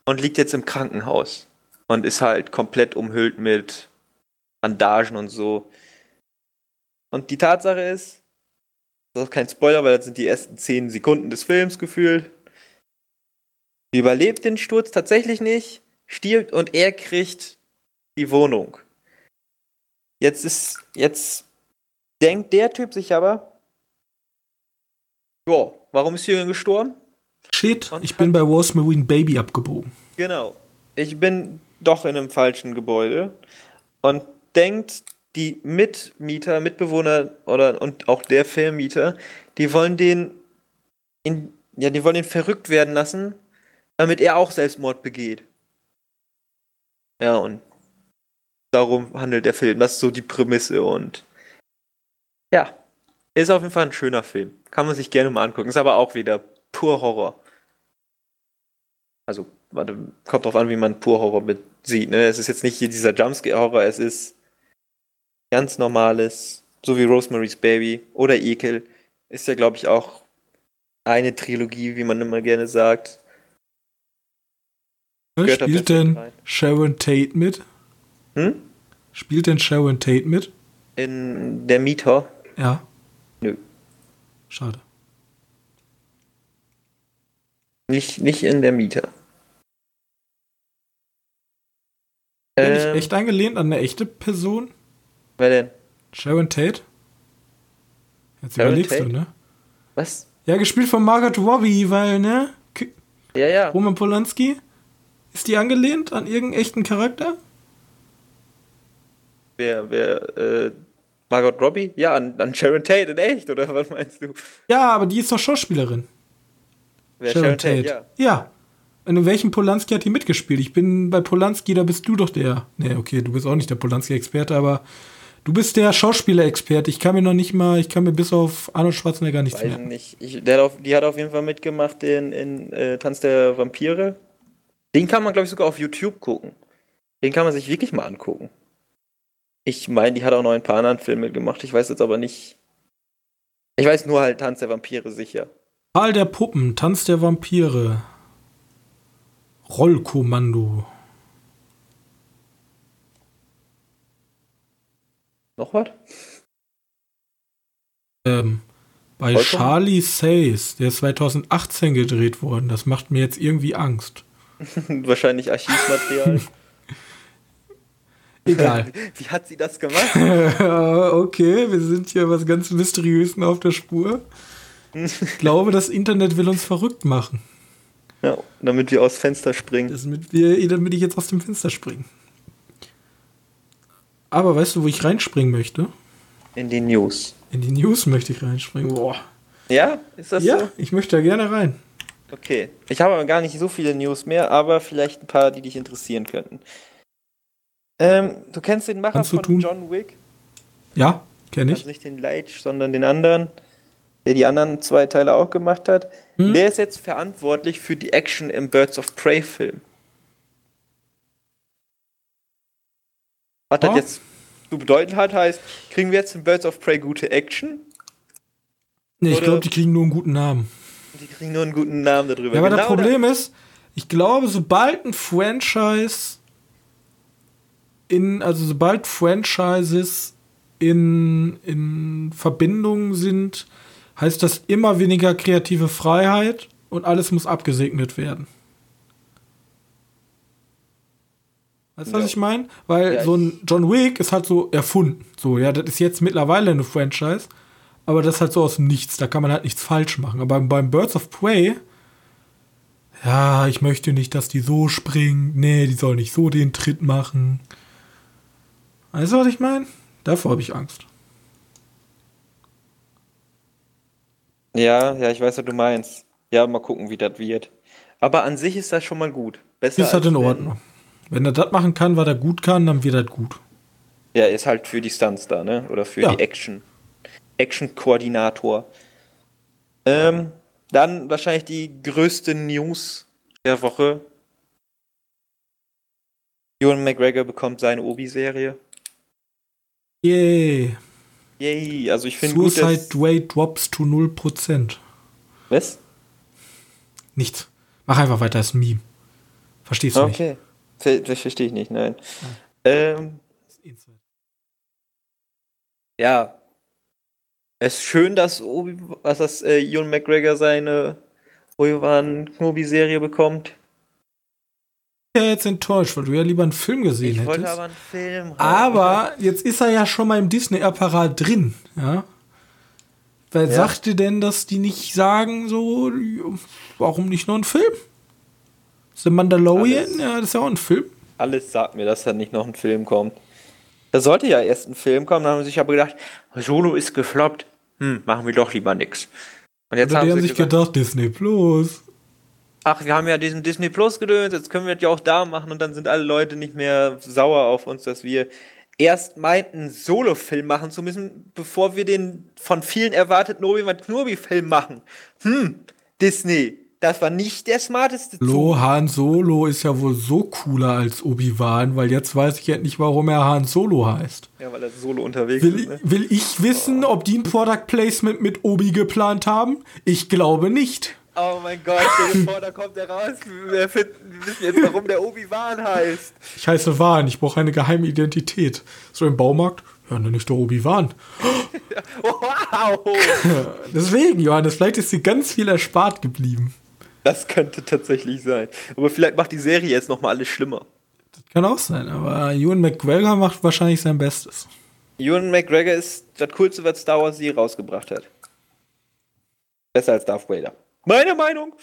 und liegt jetzt im Krankenhaus. Und ist halt komplett umhüllt mit Bandagen und so. Und die Tatsache ist, das ist kein Spoiler, weil das sind die ersten 10 Sekunden des Films gefühlt. Sie überlebt den Sturz tatsächlich nicht, stirbt und er kriegt die Wohnung. Jetzt ist, jetzt denkt der Typ sich aber, ja, warum ist Jürgen gestorben? Shit, Und ich bin bei Rosemary Baby abgebogen. Genau. Ich bin doch in einem falschen Gebäude und denkt, die Mitmieter, Mitbewohner oder und auch der Vermieter, die wollen den in, ja, die wollen ihn verrückt werden lassen, damit er auch Selbstmord begeht. Ja, und darum handelt der Film. Das ist so die Prämisse und ja, ist auf jeden Fall ein schöner Film. Kann man sich gerne mal angucken. Ist aber auch wieder pur Horror. Also, warte, kommt drauf an, wie man pur Horror mit sieht. Ne? Es ist jetzt nicht hier dieser Jumpscare-Horror, es ist ganz normales, so wie Rosemary's Baby oder Ekel. Ist ja, glaube ich, auch eine Trilogie, wie man immer gerne sagt. Gehört Spielt denn rein. Sharon Tate mit? Hm? Spielt denn Sharon Tate mit? In der Mieter? Ja. Nö. Schade. Nicht, nicht in der Mieter. Bin ich Ähm, echt angelehnt an eine echte Person? wer denn? Sharon Tate? Jetzt Sharon überlegst Tate? du, ne? Was? Ja, gespielt von Margaret Robbie, weil, ne? K Ja, ja. Roman Polanski? Ist die angelehnt an irgendeinen echten Charakter? Wer, wer, äh, Margot Robbie? Ja, an, an Sharon Tate in echt, oder was meinst du? Ja, aber die ist doch Schauspielerin. Wer Sharon Tate. ja. Ja. Und in welchem Polanski hat die mitgespielt? Ich bin bei Polanski, da bist du doch der. Nee, okay, du bist auch nicht der Polanski-Experte, aber du bist der Schauspieler-Experte. Ich kann mir noch nicht mal, ich kann mir bis auf Arnold Schwarzenegger nichts Weiß merken. nicht. Ich, der hat auf, die hat auf jeden Fall mitgemacht in, in äh, Tanz der Vampire. Den kann man, glaube ich, sogar auf YouTube gucken. Den kann man sich wirklich mal angucken. Ich meine, die hat auch noch ein paar anderen Filme gemacht. Ich weiß jetzt aber nicht. Ich weiß nur halt Tanz der Vampire sicher. Karl der Puppen, Tanz der Vampire. Rollkommando. Noch was? Ähm, bei Rollkommando? Charlie Says, der ist 2018 gedreht worden. Das macht mir jetzt irgendwie Angst. Wahrscheinlich Archivmaterial. Egal. Wie hat sie das gemacht? okay, wir sind hier was ganz Mysteriösen auf der Spur. Ich glaube, das Internet will uns verrückt machen. ja, damit wir aus Fenster springen. Damit, wir, damit ich jetzt aus dem Fenster springe. Aber weißt du, wo ich reinspringen möchte? In die News. In die News möchte ich reinspringen. Boah. Ja, ist das Ja, so? ich möchte da gerne rein. Okay. Ich habe aber gar nicht so viele News mehr, aber vielleicht ein paar, die dich interessieren könnten. Ähm, du kennst den Macher von tun. John Wick? Ja, kenne Also ich. nicht den Leitch, sondern den anderen, der die anderen zwei Teile auch gemacht hat. Hm? Der ist jetzt verantwortlich für die Action im Birds of Prey Film. Was das Ja. jetzt zu bedeuten hat, heißt, kriegen wir jetzt in Birds of Prey gute Action? Nee, ich glaube, die kriegen nur einen guten Namen. Die kriegen nur einen guten Namen darüber. Ja, aber das Genau Problem ist, ich glaube, sobald ein Franchise in, also sobald Franchises in, in Verbindung sind, heißt das immer weniger kreative Freiheit und alles muss abgesegnet werden. Weißt du, was Ja. ich meine? Weil Ja, so ein John Wick ist halt so erfunden. So, ja, das ist jetzt mittlerweile eine Franchise, aber das ist halt so aus dem Nichts. Da kann man halt nichts falsch machen. Aber beim, beim Birds of Prey, ja, ich möchte nicht, dass die so springt. Nee, die soll nicht so den Tritt machen. Weißt du, was ich meine? Davor habe ich Angst. Ja, ja, ich weiß, was du meinst. Ja, mal gucken, wie das wird. Aber an sich ist das schon mal gut. Besser Ist halt in wenn- Ordnung. Wenn er das machen kann, was er gut kann, dann wird das gut. Ja, ist halt für die Stunts da, ne? Oder für Ja. die Action. Action-Koordinator. Ähm, dann wahrscheinlich die größte News der Woche. Ewan McGregor bekommt seine Obi-Serie. Yay. Yay, also ich finde gut, Suicide dass... Rate drops to 0%. Was? Nichts. Mach einfach weiter, ist ein Meme. Verstehst du Okay. Ver das verstehe ich nicht, nein. Ähm, nicht? ja. Es ist schön, dass, Obi dass das, äh, Ewan McGregor seine Obi-Wan Kenobi-Serie bekommt. Ja jetzt enttäuscht, weil du ja lieber einen Film gesehen Ich hättest. wollte aber einen Film haben. Aber jetzt ist er ja schon mal im Disney-Apparat drin, ja. Wer Ja. sagt dir denn, dass die nicht sagen, so, warum nicht nur ein Film? The Mandalorian, Alles. ja, das ist ja auch ein Film. Alles sagt mir, dass da nicht noch ein Film kommt. Da sollte ja erst ein Film kommen, dann haben sie sich aber gedacht, Solo ist gefloppt. Hm, machen wir doch lieber nix. Und jetzt Oder haben die haben sie sich gesagt, gedacht, Disney Plus. Ach, wir haben ja diesen Disney Plus gedöns, jetzt können wir das ja auch da machen und dann sind alle Leute nicht mehr sauer auf uns, dass wir erst meinten, einen Solo-Film machen zu müssen, bevor wir den von vielen erwarteten Obi-Wan Kenobi-Film machen. Hm, Disney, das war nicht der smarteste Lo, Han Solo ist ja wohl so cooler als Obi-Wan, weil jetzt weiß ich endlich, warum er Han Solo heißt. Ja, weil er solo unterwegs Will, ist. Ne? will ich wissen, ob die ein Product Placement mit Obi geplant haben? Ich glaube nicht. Oh mein Gott, stell dir vor, da kommt er raus. Wir, finden, wir wissen jetzt, warum der Obi-Wan heißt. Ich heiße Wan, ich brauche eine geheime Identität. So im Baumarkt? Ja, nenne ich doch Obi-Wan. Wow! Deswegen, Johannes, vielleicht ist dir ganz viel erspart geblieben. Das könnte tatsächlich sein. Aber vielleicht macht die Serie jetzt nochmal alles schlimmer. Kann auch sein, aber Ewan McGregor macht wahrscheinlich sein Bestes. Ewan McGregor ist das Coolste, was Star Wars je rausgebracht hat. Besser als Darth Vader. Meine Meinung.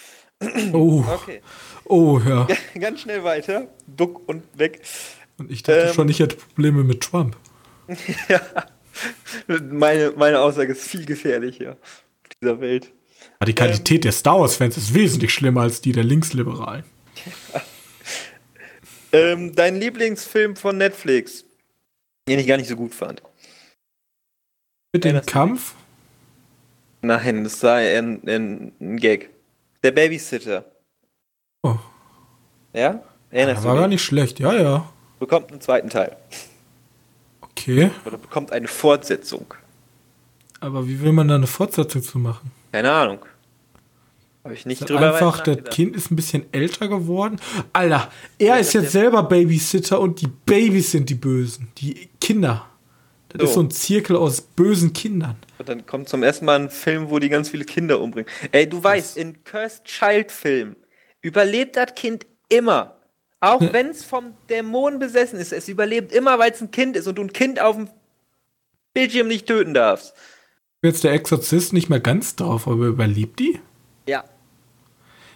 Oh, Okay. oh ja. Ganz schnell weiter. Duck und weg. Und ich dachte Ähm. schon, ich hätte Probleme mit Trump. ja. Meine, meine Aussage ist viel gefährlicher auf dieser Welt. Aber die Qualität der Star Wars-Fans ist wesentlich schlimmer als die der Linksliberalen. Ähm, dein Lieblingsfilm von Netflix, den ich gar nicht so gut fand. Mit dem Kampf? Nein, das sei ein, ein, ein Gag. Der Babysitter. Oh, Ja? Erinnerst war gar nicht schlecht. Ja, ja. Bekommt einen zweiten Teil. Okay. Oder bekommt eine Fortsetzung. Aber wie will man da eine Fortsetzung zu machen? Keine Ahnung. Habe ich nicht Ist drüber einfach, das. Kind ist ein bisschen älter geworden. Alter, er ist das jetzt selber Babysitter und die Babys sind die Bösen. Die Kinder. Das ist So. so ein Zirkel aus bösen Kindern. Und dann kommt zum ersten Mal ein Film, wo die ganz viele Kinder umbringen. Ey, du weißt, in Cursed Child Film überlebt das Kind immer. Auch Ja. wenn es vom Dämon besessen ist. Es überlebt immer, weil es ein Kind ist und du ein Kind auf dem Bildschirm nicht töten darfst. Jetzt der Exorzist nicht mehr ganz drauf, aber überlebt die? Ja.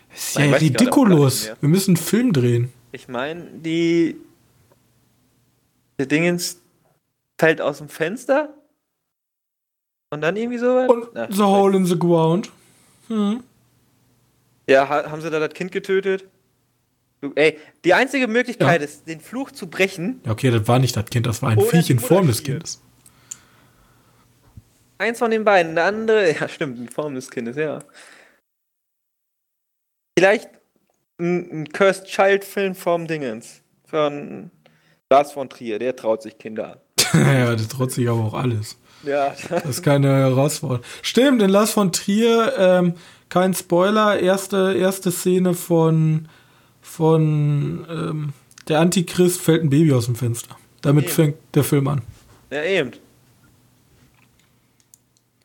Das ist Nein, ja mehr. Wir müssen einen Film drehen. Ich meine, die. Der Dingens fällt aus dem Fenster. Und dann irgendwie so. Und Na, The Hole in the Ground. Hm. Ja, ha haben sie da das Kind getötet? Ey, die einzige Möglichkeit Ja. ist, den Fluch zu brechen. Ja, okay, das war nicht das Kind, das war ein Oder Viech in Form des. Kindes. Eins von den beiden, der andere, ja stimmt, in Form des Kindes, ja. Vielleicht ein, ein Cursed Child Film vom Dingens. Von Lars von Trier, der traut sich Kinder an. ja, das traut sich aber auch alles. Ja, Das ist keine Herausforderung. Stimmt, in Lars von Trier, ähm, kein Spoiler, erste, erste Szene von, von ähm, der Antichrist fällt ein Baby aus dem Fenster. Damit Eben. fängt der Film an. ja eben.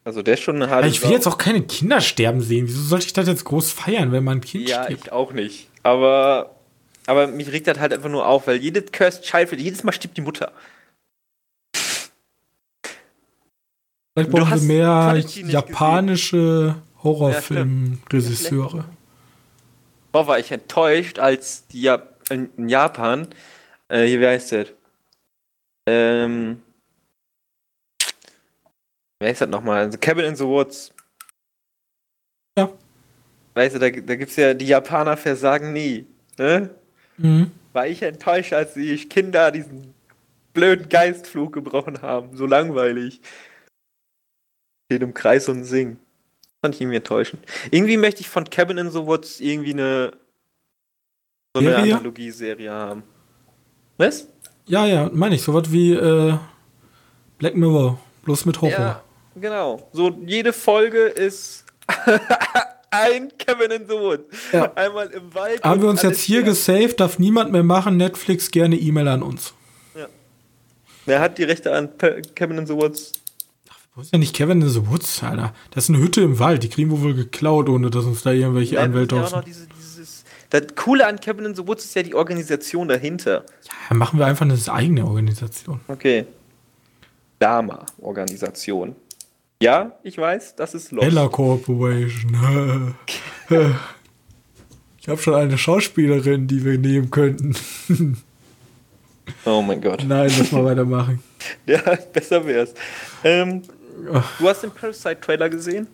Also der ist schon eine harte ich will Sau. jetzt auch keine Kinder sterben sehen. Wieso sollte ich das jetzt groß feiern, wenn mein Kind Ja, stirbt? ich auch nicht. Aber, aber mich regt das halt einfach nur auf, weil jedes Cursed Child, jedes Mal stirbt die Mutter. Vielleicht brauchen hast wir mehr japanische Horrorfilm-Regisseure. Boah, war ich enttäuscht, als die Jap in, Japan, äh, hier, wie heißt das? Ähm, wie heißt das nochmal? Also Cabin in the Woods. Ja. Weißt du, da, da gibt's ja, die Japaner versagen nie. Ne? Mhm. War ich enttäuscht, als die Kinder diesen blöden Geistflug gebrochen haben. So langweilig. Stehen im Kreis und singen. Fand ich irgendwie enttäuschend. Irgendwie möchte ich von Cabin in the Woods irgendwie eine so eine Serie? Anthologieserie haben. Was? Ja, ja, meine ich. Sowas wie äh, Black Mirror, bloß mit Horror. Ja, genau. So jede Folge ist ein Cabin in the Woods. Ja. Einmal im Wald. Haben wir uns jetzt hier gesaved, darf niemand mehr machen. Netflix gerne E-Mail an uns. Wer hat die Rechte an Pe- Cabin in the Woods? Wo ist ja nicht Kevin in the Woods, Alter? Das ist eine Hütte im Wald. Die kriegen wir wohl geklaut, ohne dass uns da irgendwelche Nein, Anwälte ja aus. auch noch diese, dieses, Das Coole an Cabin in the Woods ist ja die Organisation dahinter. Ja, machen wir einfach eine eigene Organisation. Okay. Dama-Organisation. Ja, ich weiß, das ist los. Ella Corporation. ich habe schon eine Schauspielerin, die wir nehmen könnten. oh mein Gott. Nein, lass mal weitermachen. ja, besser wär's. Ähm, du hast den Parasite-Trailer gesehen?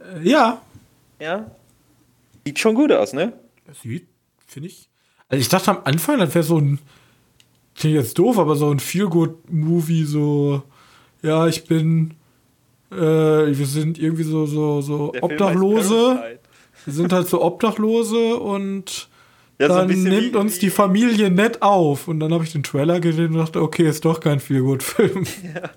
Äh, ja. Ja? Sieht schon gut aus, ne? Sieht, finde ich. Also ich dachte am Anfang, das wäre so ein, klingt jetzt doof, aber so ein Feel-Good-Movie, so, ja, ich bin, äh, wir sind irgendwie so, so, so Obdachlose. Wir sind halt so Obdachlose und ja, dann so nimmt uns die Familie nett auf. Und dann habe ich den Trailer gesehen und dachte, okay, ist doch kein Feel-Good-Film. Ja.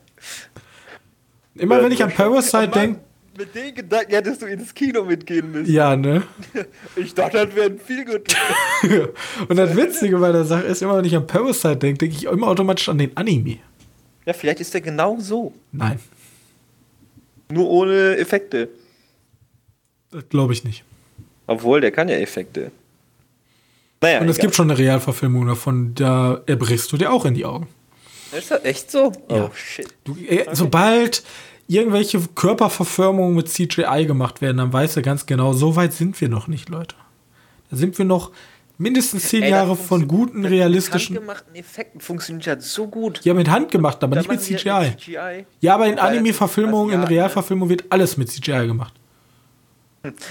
Immer ja, wenn ich an Parasite denke, mit den Gedanken hättest du ins Kino mitgehen müssen. Ja, ne? Ich dachte, das wäre ein viel gut. Und das Witzige bei der Sache ist, immer wenn ich an Parasite denke, denke ich immer automatisch an den Anime. Ja, vielleicht ist der genau so. Nein. Nur ohne Effekte. Das glaube ich nicht. Obwohl, der kann ja Effekte. Naja, Und es gibt schon eine Realverfilmung davon, da erbrichst du dir auch in die Augen. Ist das echt so? Ja. Oh, shit. Du, äh, okay. Sobald irgendwelche Körperverförmungen mit CGI gemacht werden, dann weißt du ganz genau, so weit sind wir noch nicht, Leute. Da sind wir noch mindestens zehn Ey, Jahre von guten, realistischen. Mit handgemachten Effekten funktioniert das so gut. Ja, mit handgemacht, aber nicht mit CGI. mit CGI. Ja, aber in Anime-Verfilmungen, in Realverfilmungen wird alles mit CGI gemacht.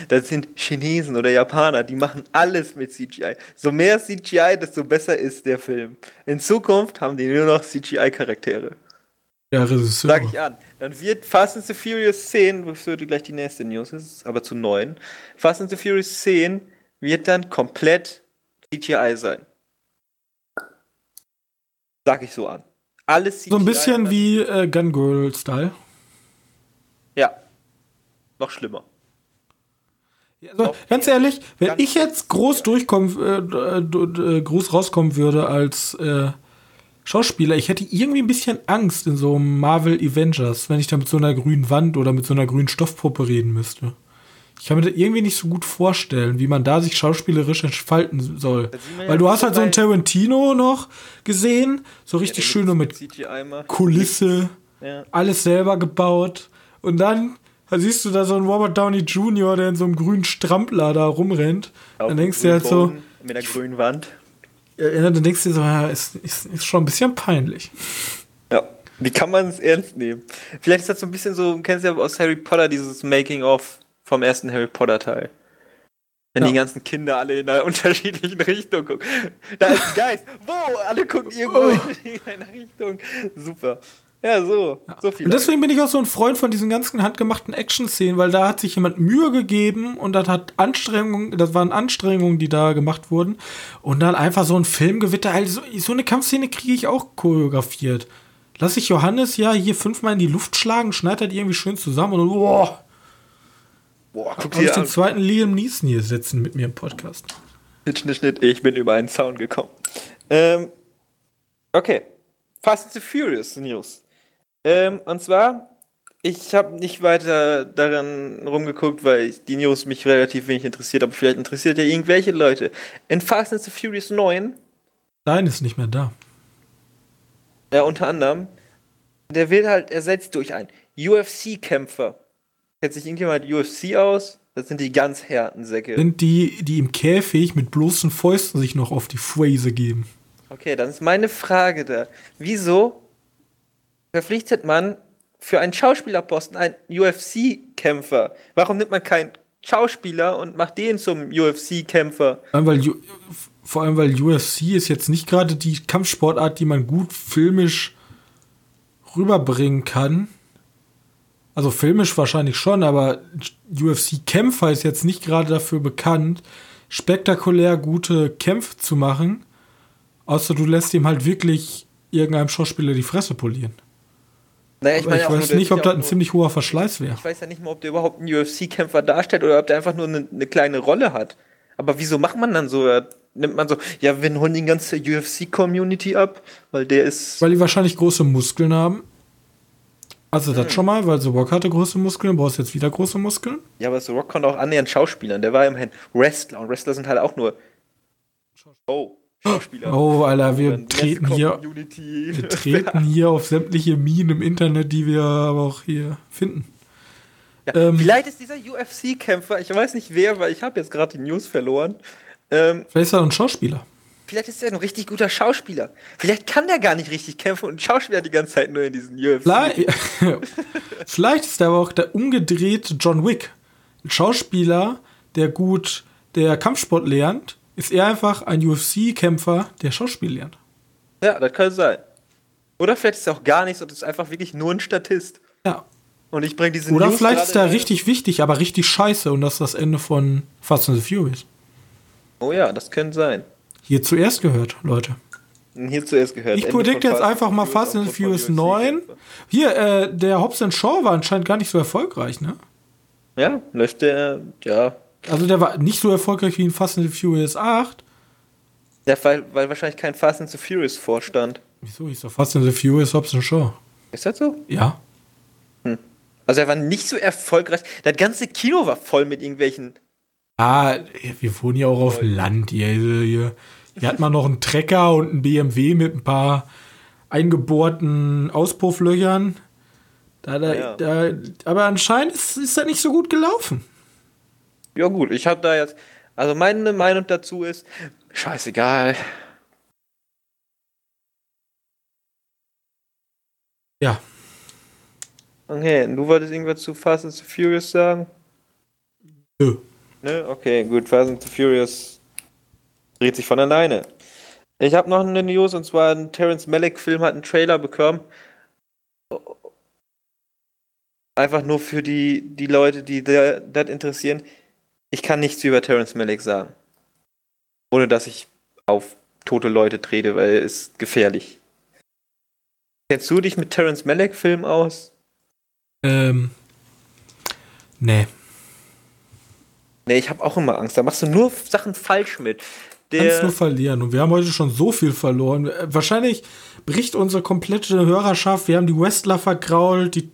Das sind Chinesen oder Japaner, die machen alles mit CGI. So mehr CGI, desto besser ist der Film. In Zukunft haben die nur noch CGI-Charaktere. Ja, Regisseur. Sag ich an. Dann wird Fast and the Furious 10, das wird gleich die nächste News, ist aber zu neun. Fast and the Furious 10 wird dann komplett CGI sein. Sag ich so an. Alles CGI. So ein bisschen wie äh, Gun Girl Style. Ja. Noch schlimmer. Also, ganz ehrlich, wenn ich jetzt groß durchkommen, äh, äh, groß rauskommen würde als äh, Schauspieler, ich hätte irgendwie ein bisschen Angst in so einem Marvel Avengers, wenn ich da mit so einer grünen Wand oder mit so einer grünen Stoffpuppe reden müsste. Ich kann mir das irgendwie nicht so gut vorstellen, wie man da sich schauspielerisch entfalten soll. Weil du hast halt so einen Tarantino noch gesehen, so richtig ja, schön mit Kulisse, ja. alles selber gebaut. Und dann da siehst du da so einen Robert Downey Jr., der in so einem grünen Strampler da rumrennt. Auf dann denkst du halt so. Mit der grünen Wand. Dann denkst du dir so, ja, ist, ist, ist schon ein bisschen peinlich. Ja, wie kann man es ernst nehmen? Vielleicht ist das so ein bisschen so, kennst du ja aus Harry Potter dieses Making-of vom ersten Harry Potter-Teil. Wenn ja. die ganzen Kinder alle in einer unterschiedlichen Richtung gucken. Da ist ein Geist. Wo? Alle gucken irgendwo oh. in eine Richtung. Super. Ja, so. So viel und deswegen bin ich auch so ein Freund von diesen ganzen handgemachten Action-Szenen, weil da hat sich jemand Mühe gegeben und das hat Anstrengungen, das waren Anstrengungen, die da gemacht wurden. Und dann einfach so ein Filmgewitter, also so eine Kampfszene kriege ich auch choreografiert. Lass ich Johannes ja hier fünfmal in die Luft schlagen, schneidet irgendwie schön zusammen und boah. Boah, guck dir den zweiten Liam Neeson hier sitzen mit mir im Podcast. Schnitt, Schnitt, Schnitt, ich bin über einen Zaun gekommen. Ähm, okay. Fast and the Furious News. Ähm, und zwar, ich habe nicht weiter daran rumgeguckt, weil die News mich relativ wenig interessiert, aber vielleicht interessiert ja irgendwelche Leute. In Fast and the Furious 9. Nein, ist nicht mehr da. Ja, unter anderem. Der wird halt ersetzt durch einen UFC-Kämpfer. Kennt sich irgendjemand UFC aus? Das sind die ganz härten Säcke. Sind die, die im Käfig mit bloßen Fäusten sich noch auf die Fräse geben. Okay, dann ist meine Frage da. Wieso verpflichtet man für einen Schauspielerposten einen UFC-Kämpfer? Warum nimmt man keinen Schauspieler und macht den zum UFC-Kämpfer? Vor allem, weil UFC ist jetzt nicht gerade die Kampfsportart, die man gut filmisch rüberbringen kann. Also filmisch wahrscheinlich schon, aber UFC-Kämpfer ist jetzt nicht gerade dafür bekannt, spektakulär gute Kämpfe zu machen. Außer du lässt ihm halt wirklich irgendeinem Schauspieler die Fresse polieren. Naja, ich, meine ich weiß nicht, ob das ein ziemlich hoher Verschleiß wäre. Ich weiß ja nicht mal, ob der überhaupt einen UFC-Kämpfer darstellt oder ob der einfach nur eine, eine, kleine Rolle hat. Aber wieso macht man dann so? Nimmt man so, ja, wir holen die ganze UFC-Community ab, weil der ist. Weil die wahrscheinlich große Muskeln haben. Also das schon mal, weil The Rock hatte große Muskeln, brauchst jetzt wieder große Muskeln. Ja, aber The Rock konnte auch annähernd Schauspielern. Der war immerhin Wrestler und Wrestler sind halt auch nur. Oh, Schauspieler. Oh, Alter, wir treten hier, wir treten hier auf sämtliche Minen im Internet, die wir aber auch hier finden. Ja, Ähm, vielleicht ist dieser UFC-Kämpfer, ich weiß nicht wer, weil ich habe jetzt gerade die News verloren. Ähm, Vielleicht ist er ein Schauspieler. vielleicht ist er ein richtig guter Schauspieler. Vielleicht kann der gar nicht richtig kämpfen und Schauspieler die ganze Zeit nur in diesen UFC. Vielleicht, vielleicht ist er aber auch der umgedrehte John Wick. Ein Schauspieler, der gut der Kampfsport lernt, ist er einfach ein UFC-Kämpfer, der Schauspiel lernt. Ja, das kann sein. Oder vielleicht ist er auch gar nichts und ist einfach wirklich nur ein Statist. Ja. Und ich bringe diese Oder News vielleicht ist er richtig wichtig, aber richtig scheiße und das ist das Ende von Fast and the Furious. Oh ja, das könnte sein. Hier zuerst gehört, Leute. Hier zuerst gehört. Ich von jetzt einfach mal Fast and the Furious von 9. UFC-Kämpfer. Hier, äh, der Hobbs Shaw war anscheinend gar nicht so erfolgreich, ne? Ja, läuft der, ja. Also der war nicht so erfolgreich wie in Fast and the Furious 8. Der, weil, weil wahrscheinlich kein Fast and the Furious vorstand. Wieso hieß doch Fast and the Furious Hobbs Shaw? Ist das so? Ja. Also er war nicht so erfolgreich. Das ganze Kino war voll mit irgendwelchen. Ah, wir wohnen ja auch auf dem Land. Hier, hier, hier. hier hat man noch einen Trecker und einen BMW mit ein paar eingebohrten Auspufflöchern. Da, da, Ja. da, aber anscheinend ist, ist das nicht so gut gelaufen. Ja gut, ich habe da jetzt. Also meine Meinung dazu ist, scheißegal. Ja. Okay, du wolltest irgendwas zu Fast and the Furious sagen? Nö. Ne? Okay, gut. Fast and the Furious dreht sich von alleine. Ich habe noch eine News und zwar ein Terrence Malick-Film hat einen Trailer bekommen. Einfach nur für die, die Leute, die da- das interessieren. Ich kann nichts über Terrence Malick sagen. Ohne dass ich auf tote Leute trete, weil es ist gefährlich. Kennst du dich mit Terrence Malick-Filmen aus? Ähm. Nee. Nee, ich habe auch immer Angst. Da machst du nur Sachen falsch mit. Kannst Der, nur verlieren. Und wir haben heute schon so viel verloren. Äh, Wahrscheinlich bricht unsere komplette Hörerschaft. Wir haben die Wrestler vergrault, die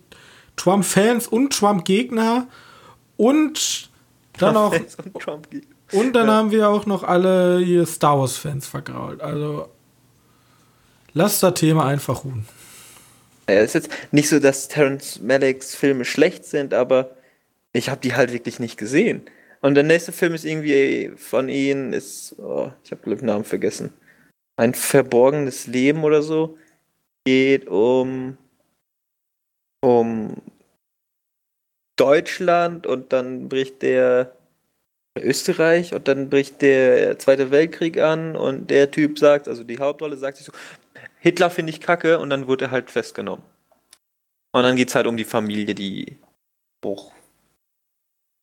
Trump-Fans und Trump-Gegner. Und dann auch. und Und dann Ja. haben wir auch noch alle hier Star Wars-Fans vergrault. Also. Lass das Thema einfach ruhen. Ja, es ist jetzt nicht so, dass Terrence Malicks Filme schlecht sind, aber ich habe die halt wirklich nicht gesehen. Und der nächste Film ist irgendwie von ihnen, ist, oh, ich habe den Namen vergessen. Ein verborgenes Leben oder so. Geht um, um Deutschland und dann bricht der Österreich und dann bricht der Zweite Weltkrieg an und der Typ sagt, also die Hauptrolle sagt sich so, Hitler finde ich kacke und dann wird er halt festgenommen. Und dann geht es halt um die Familie, die Bruch.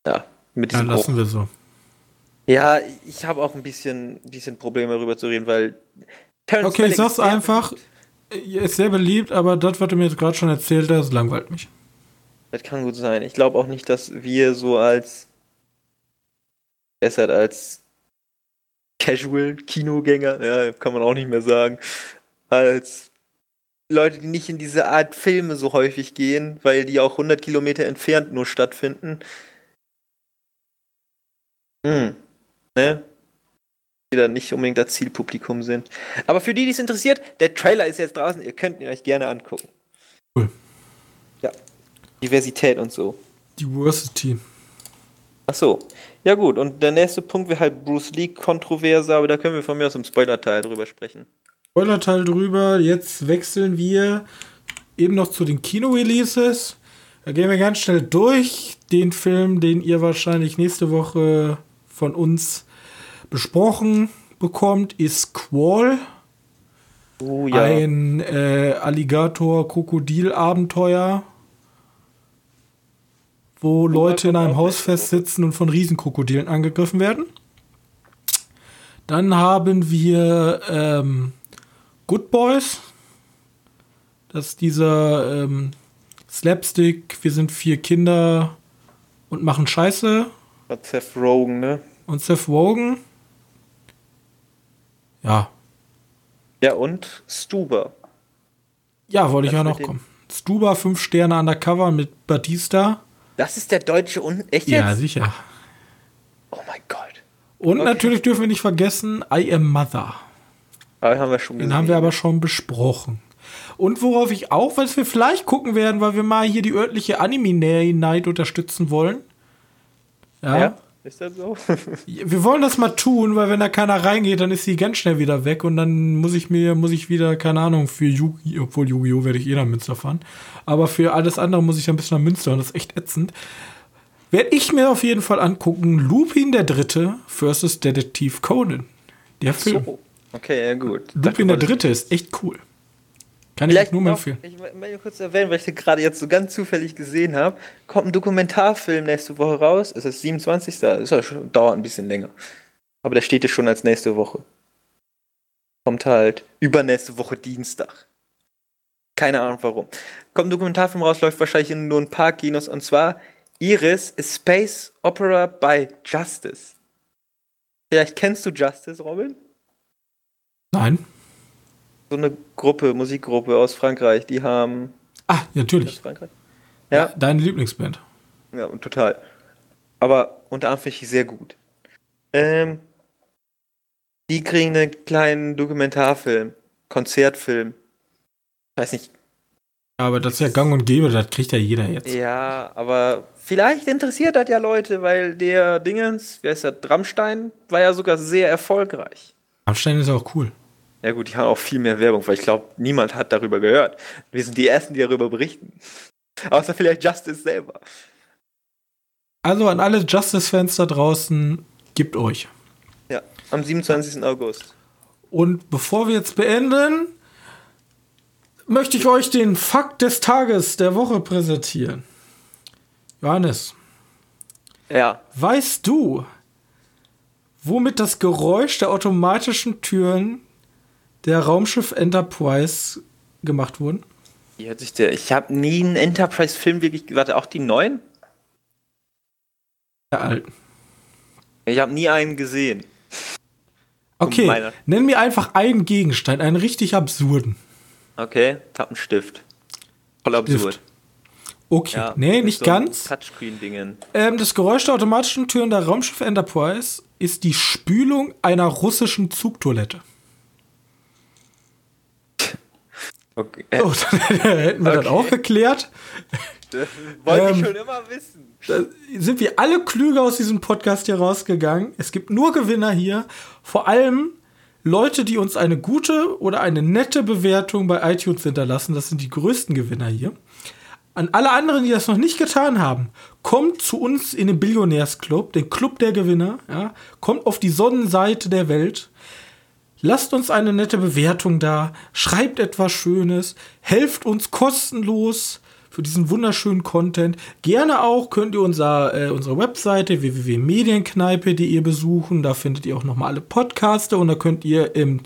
Ja, mit Ja, diesem lassen Bruch. wir so. Ja, ich habe auch ein bisschen, bisschen Probleme darüber zu reden, weil. Terrence Okay, ich Malick sag's ist sehr einfach. Er Ist sehr beliebt, aber das, was du mir jetzt gerade schon erzählt hast, langweilt mich. Das kann gut sein. Ich glaube auch nicht, dass wir so als. Besser als Casual-Kinogänger, ja, kann man auch nicht mehr sagen, als Leute, die nicht in diese Art Filme so häufig gehen, weil die auch 100 Kilometer entfernt nur stattfinden. Hm. Ne? Die dann nicht unbedingt das Zielpublikum sind. Aber für die, die es interessiert, der Trailer ist jetzt draußen, ihr könnt ihn euch gerne angucken. Cool. Diversität und so. Diversity. Ach so. Ja gut, und der nächste Punkt wäre halt Bruce Lee-Kontroverse, aber da können wir von mir aus im Spoiler-Teil drüber sprechen. Spoilerteil drüber. Jetzt wechseln wir eben noch zu den Kino-Releases. Da gehen wir ganz schnell durch. Den Film, den ihr wahrscheinlich nächste Woche von uns besprochen bekommt, ist Squall. Oh ja. Ein äh, Alligator-Krokodil-Abenteuer, wo Leute in einem Haus festsitzen und von Riesenkrokodilen angegriffen werden. Dann haben wir ähm, Good Boys. Das ist dieser ähm, Slapstick, wir sind vier Kinder und machen Scheiße. Hat Seth Rogen, ne? Und Seth Rogen. Ja, Ja, und Stuber. Ja, wollte ich ja noch kommen. Stuba 5 Sterne undercover mit Batista. Das ist der deutsche und echt Ja, jetzt? sicher. Oh mein Gott. Und Okay. natürlich dürfen wir nicht vergessen, I Am Mother. Aber haben wir schon Den haben wir aber schon besprochen. Und worauf ich auch, was wir vielleicht gucken werden, weil wir mal hier die örtliche Anime-Night unterstützen wollen. Ja. ja. Ist das so? Wir wollen das mal tun, weil wenn da keiner reingeht, dann ist sie ganz schnell wieder weg und dann muss ich mir, muss ich wieder, keine Ahnung, für Yu-Gi-Oh!, obwohl Yu-Gi-Oh! werde ich eh nach Münster fahren. Aber für alles andere muss ich ein bisschen nach Münster und das ist echt ätzend. Werde ich mir auf jeden Fall angucken, Lupin der Dritte versus Detektiv Conan. Der Film. so. Okay, ja gut. Lupin der Dritte ist echt cool. Kann ich Vielleicht nur mal empfehlen. ich möchte kurz erwähnen, weil ich den gerade jetzt so ganz zufällig gesehen habe, kommt ein Dokumentarfilm nächste Woche raus. Es ist 27. Das dauert ein bisschen länger. Aber der steht ja schon als nächste Woche. Kommt halt übernächste Woche Dienstag. Keine Ahnung warum. Kommt ein Dokumentarfilm raus, läuft wahrscheinlich in nur ein paar Kinos. Und zwar Iris, Space Opera by Justice. Vielleicht kennst du Justice, Robin? Nein. So eine Gruppe, Musikgruppe aus Frankreich, die haben. Ah, natürlich. Frankreich? Ja. Ja, Deine Lieblingsband. ja, und total. Aber unter anderem finde ich die sehr gut. Ähm, die kriegen einen kleinen Dokumentarfilm, Konzertfilm. Weiß nicht, Aber das ist ja gang und gäbe, das kriegt ja jeder jetzt. ja, aber vielleicht interessiert das ja Leute, weil der Dingens, wer ist der, Rammstein, war ja sogar sehr erfolgreich. Rammstein ist auch cool. Ja gut, die haben auch viel mehr Werbung, weil ich glaube, niemand hat darüber gehört. Wir sind die Ersten, die darüber berichten. Außer vielleicht Justice selber. Also an alle Justice-Fans da draußen, gibt euch. Ja, am 27. August. Und bevor wir jetzt beenden, möchte ich euch den Fakt des Tages der Woche präsentieren. Johannes, Ja, weißt du, womit das Geräusch der automatischen Türen der Raumschiff Enterprise gemacht wurden? Ich habe nie einen Enterprise-Film wirklich. Warte, auch die neuen? Der alten. Ich habe nie einen gesehen. Okay, Meiner. nenn mir einfach einen Gegenstand, einen richtig absurden. Okay, Tappenstift. Voll absurd. Okay, Ja, nee, nicht so ganz. Touchscreen-Dingen. Ähm, das Geräusch der automatischen Türen der Raumschiff Enterprise ist die Spülung einer russischen Zugtoilette. Okay. So, dann hätten wir das Okay. auch geklärt. das wollte ähm, ich schon immer wissen. Sind wir alle klüger aus diesem Podcast hier rausgegangen. Es gibt nur Gewinner hier. Vor allem Leute, die uns eine gute oder eine nette Bewertung bei iTunes hinterlassen. Das sind die größten Gewinner hier. An alle anderen, die das noch nicht getan haben, kommt zu uns in den Billionärsclub, den Club der Gewinner. Ja, kommt auf die Sonnenseite der Welt. Lasst uns eine nette Bewertung da, schreibt etwas Schönes, helft uns kostenlos für diesen wunderschönen Content. Gerne auch könnt ihr unser, äh, unsere Webseite www.medienkneipe.de besuchen. Da findet ihr auch nochmal alle Podcaste und da könnt ihr im,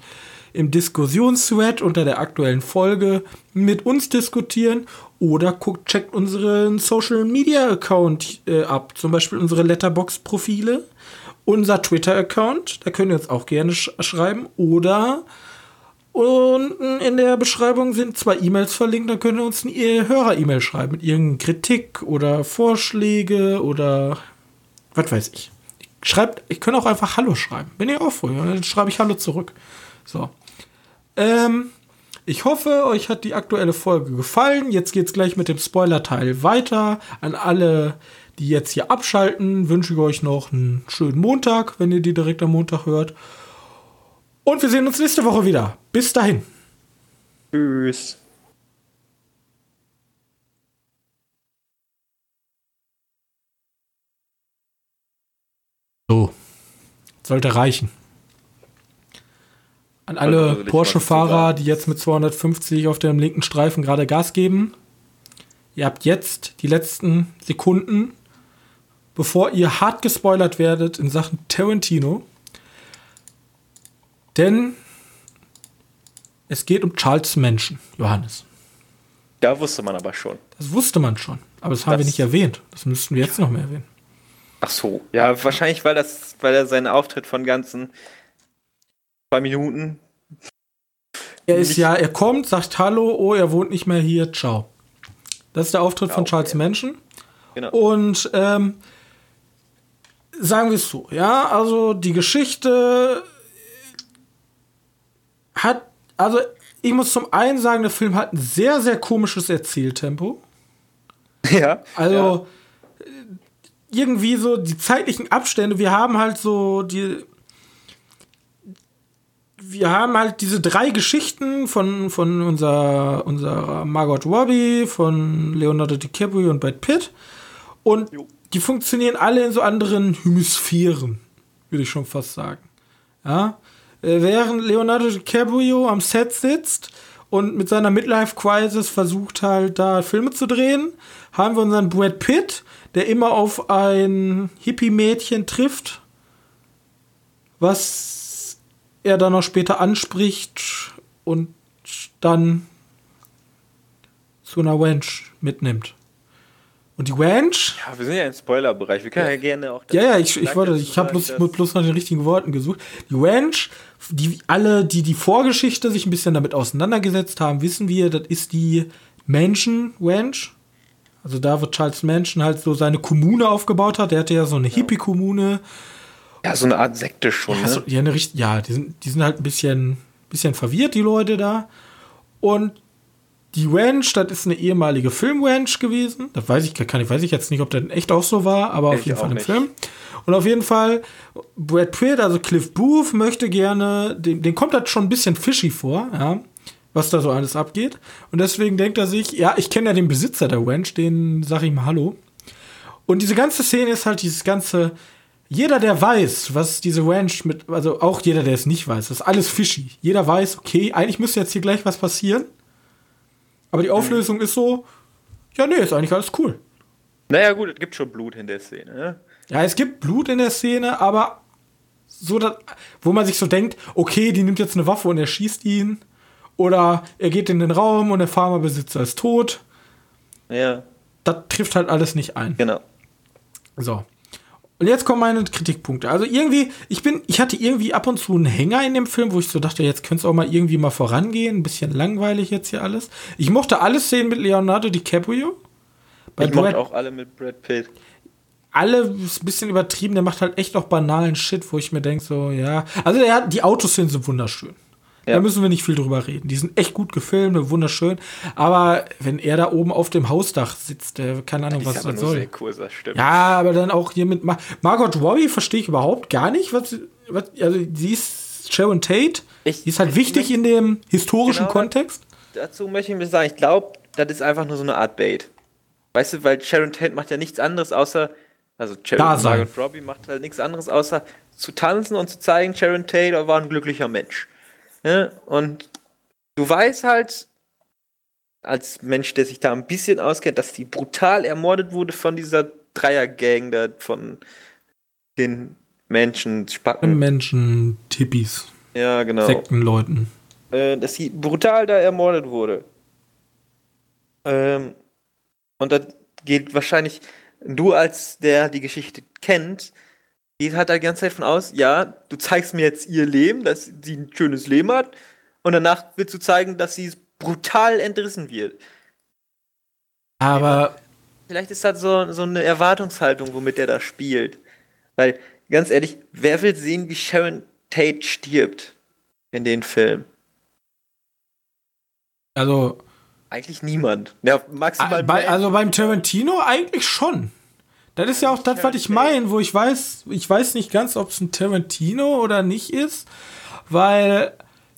im Diskussionsthread unter der aktuellen Folge mit uns diskutieren oder guckt, checkt unseren Social Media Account äh, ab, zum Beispiel unsere Letterbox-Profile unser Twitter-Account, da könnt ihr uns auch gerne sch schreiben. Oder unten in der Beschreibung sind zwei E-Mails verlinkt, da könnt ihr uns eine Hörer-E-Mail schreiben mit irgendeiner Kritik oder Vorschläge oder was weiß ich. Schreibt, ich kann auch einfach Hallo schreiben. Bin ich auch früher, dann schreibe ich Hallo zurück. So. Ähm, ich hoffe, euch hat die aktuelle Folge gefallen. Jetzt geht's gleich mit dem Spoiler-Teil weiter. An alle, die jetzt hier abschalten, wünsche ich euch noch einen schönen Montag, wenn ihr die direkt am Montag hört. Und wir sehen uns nächste Woche wieder. Bis dahin. Tschüss. So. Sollte reichen. An Also alle mal Porsche-Fahrer, die jetzt mit 250 auf dem linken Streifen gerade Gas geben. Ihr habt jetzt die letzten Sekunden, bevor ihr hart gespoilert werdet in Sachen Tarantino. Denn es geht um Charles Menschen, Johannes. Da wusste man aber schon. Das wusste man schon, aber das haben wir Das- nicht erwähnt. Das müssten wir jetzt noch mehr erwähnen. Ach so. Ja, wahrscheinlich, weil das, weil er seinen Auftritt von ganzen zwei Minuten. Er ist ja, er kommt, sagt Hallo, oh, er wohnt nicht mehr hier, ciao. Das ist der Auftritt ja, von Charles okay. Manson. Genau. Und ähm, sagen wir es so, ja, also die Geschichte hat, also ich muss zum einen sagen, der Film hat ein sehr, sehr komisches Erzähltempo. Ja. Also ja. irgendwie so die zeitlichen Abstände, wir haben halt so die. Wir haben halt diese drei Geschichten von, von unserer, unserer Margot Robbie, von Leonardo DiCaprio und Brad Pitt. Und jo. Die funktionieren alle in so anderen Hemisphären, würde ich schon fast sagen. Ja. Äh, während Leonardo DiCaprio am Set sitzt und mit seiner Midlife-Crisis versucht halt da Filme zu drehen, haben wir unseren Brad Pitt, der immer auf ein Hippie-Mädchen trifft, was er dann noch später anspricht und dann zu einer Wench mitnimmt. Und die Ranch. Ja, wir sind ja im Spoilerbereich. Wir können ja, ja gerne auch. Ja, ja, ich, ich wollte, ich habe bloß, bloß nach den richtigen Worten gesucht. Die Ranch, die alle, die die Vorgeschichte sich ein bisschen damit auseinandergesetzt haben, wissen wir, das ist die Mansion Ranch. Also da wird Charles Mansion halt so seine Kommune aufgebaut hat. Der hatte ja so eine Hippie-Kommune. Ja, so eine Art Sekte schon. Ja, ne? so, ja, eine, ja die, sind, die sind halt ein bisschen, bisschen verwirrt, die Leute da. Und die Ranch, das ist eine ehemalige Film-Ranch gewesen. Das weiß ich, kann, weiß ich jetzt nicht, ob das echt auch so war, aber ich auf jeden Fall im nicht. Film. Und auf jeden Fall, Brad Pitt, also Cliff Booth, möchte gerne, dem, dem kommt das schon ein bisschen fishy vor, ja, was da so alles abgeht. Und deswegen denkt er sich, ja, ich kenne ja den Besitzer der Ranch, den sag ich mal Hallo. Und diese ganze Szene ist halt dieses ganze, jeder, der weiß, was diese Ranch mit, also auch jeder, der es nicht weiß, das ist alles fishy. Jeder weiß, okay, eigentlich müsste jetzt hier gleich was passieren. Aber die Auflösung ist so, ja, nee, ist eigentlich alles cool. Naja, gut, es gibt schon Blut in der Szene. Ne? Ja, es gibt Blut in der Szene, aber so, dass, wo man sich so denkt, okay, die nimmt jetzt eine Waffe und er schießt ihn. Oder er geht in den Raum und der Pharmabesitzer ist tot. Ja. Das trifft halt alles nicht ein. Genau. So. Und jetzt kommen meine Kritikpunkte. Also irgendwie, ich bin, ich hatte irgendwie ab und zu einen Hänger in dem Film, wo ich so dachte, jetzt könnte es auch mal irgendwie mal vorangehen. Ein bisschen langweilig jetzt hier alles. Ich mochte alles sehen mit Leonardo DiCaprio. Bei ich Brad, mochte auch alle mit Brad Pitt. Alle ist ein bisschen übertrieben, der macht halt echt auch banalen Shit, wo ich mir denke, so, ja. Also der hat, die Autos sind so wunderschön. Ja. Da müssen wir nicht viel drüber reden. Die sind echt gut gefilmt, wunderschön. Aber wenn er da oben auf dem Hausdach sitzt, der, keine Ahnung, was das soll. Cool, das ja, aber dann auch hier mit Mar Margot Robbie verstehe ich überhaupt gar nicht. Was, was, also sie ist Sharon Tate. Ich, die ist halt wichtig in dem historischen genau, Kontext. Dazu möchte ich mir sagen, ich glaube, das ist einfach nur so eine Art Bait. Weißt du, weil Sharon Tate macht ja nichts anderes außer, also Sharon Margot Robbie macht halt nichts anderes außer zu tanzen und zu zeigen, Sharon Tate war ein glücklicher Mensch. Ne? Und du weißt halt, als Mensch, der sich da ein bisschen auskennt, dass die brutal ermordet wurde von dieser Dreiergang da von den Menschen, Spacken. Menschen, Tippis. Ja, genau. Sektenleuten. Äh, dass sie brutal da ermordet wurde. Ähm, und das geht wahrscheinlich, du als der die Geschichte kennt, geht halt die ganze Zeit von aus, ja, du zeigst mir jetzt ihr Leben, dass sie ein schönes Leben hat, und danach willst du zeigen, dass sie brutal entrissen wird. Aber. Vielleicht ist das so, so eine Erwartungshaltung, womit er da spielt. Weil, ganz ehrlich, wer will sehen, wie Sharon Tate stirbt in den Film? Also. Eigentlich niemand. Ja, maximal. Bei, also beim Tarantino eigentlich schon. Das ist ja auch das, was ich meine, wo ich weiß, ich weiß nicht ganz, ob es ein Tarantino oder nicht ist, weil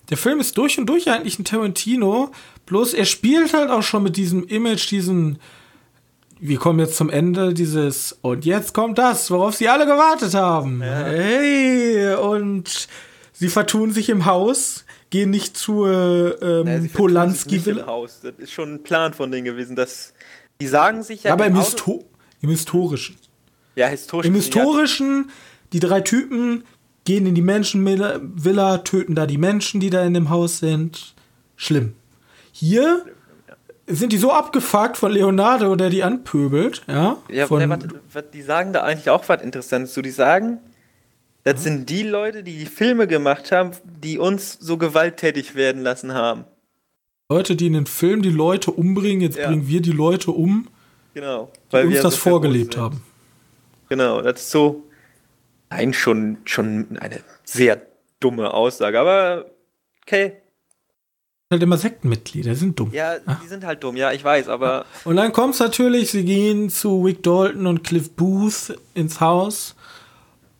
der Film ist durch und durch eigentlich ein Tarantino, bloß er spielt halt auch schon mit diesem Image, diesen, wir kommen jetzt zum Ende dieses, und jetzt kommt das, worauf sie alle gewartet haben. Ja. Hey, und sie vertun sich im Haus, gehen nicht zur ähm, Polanski-Villa. Das ist schon ein Plan von denen gewesen, dass die sagen sich ja. Aber im, Histo im historischen. Ja, historisch. Im historischen, die drei Typen gehen in die Menschenvilla, töten da die Menschen, die da in dem Haus sind. Schlimm. Hier sind die so abgefuckt von Leonardo, der die anpöbelt, ja? Ja, von, der, wat, die sagen da eigentlich auch was Interessantes zu. Die sagen, das sind die Leute, die die Filme gemacht haben, die uns so gewalttätig werden lassen haben. Leute, die in den Filmen die Leute umbringen, jetzt Ja. bringen wir die Leute um, Genau. die uns wir das so vorgelebt sind. haben. Genau, das ist so. Nein, schon, schon eine sehr dumme Aussage, aber okay. Halt immer Sektenmitglieder, die sind dumm. Ja, die sind halt dumm, ja, ich weiß, aber Und dann kommt's natürlich, sie gehen zu Rick Dalton und Cliff Booth ins Haus.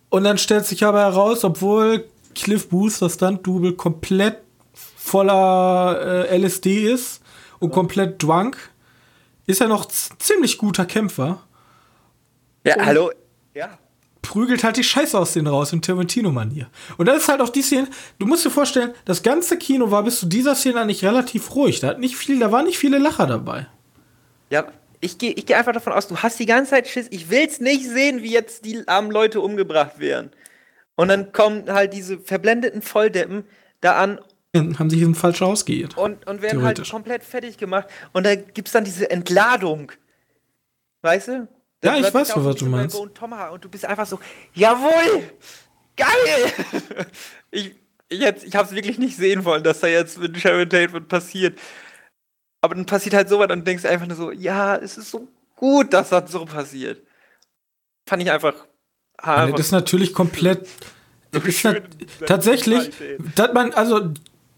Und dann stellt sich aber heraus, obwohl Cliff Booth, das Stunt-Double, komplett voller äh, LSD ist und komplett drunk, ist er noch ziemlich guter Kämpfer. ja, hallo. Ja. Prügelt halt die Scheiße aus denen raus in Tarantino-Manier. Und das ist halt auch die Szene, du musst dir vorstellen, das ganze Kino war bis zu dieser Szene eigentlich relativ ruhig. Da, hat nicht viel, da waren nicht viele Lacher dabei. Ja, ich gehe ich geh einfach davon aus, du hast die ganze Zeit Schiss. Ich will's nicht sehen, wie jetzt die armen Leute umgebracht werden. Und dann kommen halt diese verblendeten Volldeppen da an Haben sich falsch ausgeirrt. und, und werden halt komplett fertig gemacht. Und da gibt's dann diese Entladung. Weißt du? Ja, ich weiß, was du meinst. Und Tomahawk Und du bist einfach so, jawohl! Geil! ich, ich, hätt's- ich hab's wirklich nicht sehen wollen, dass da jetzt mit Sharon Tate passiert. Aber dann passiert halt sowas und denkst einfach nur so, ja, es ist so gut, dass das so passiert. Fand ich einfach. Ja, das ist natürlich komplett. so ist nat- tatsächlich, dass man, also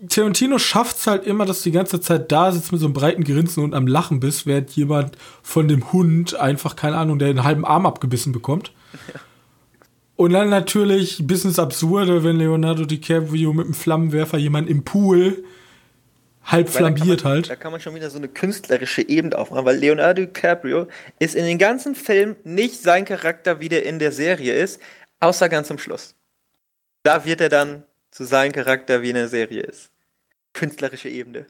Tarantino schafft es halt immer, dass du die ganze Zeit da sitzt mit so einem breiten Grinsen und am Lachen bist, während jemand von dem Hund einfach, keine Ahnung, der einen halben Arm abgebissen bekommt. Und dann natürlich bis ins Absurde, wenn Leonardo DiCaprio mit einem Flammenwerfer jemanden im Pool halb flambiert man, halt. Da kann man schon wieder so eine künstlerische Ebene aufmachen, weil Leonardo DiCaprio ist in den ganzen Film nicht sein Charakter, wie der in der Serie ist, außer ganz zum Schluss. Da wird er dann zu seinem Charakter, wie in der Serie ist. Künstlerische Ebene.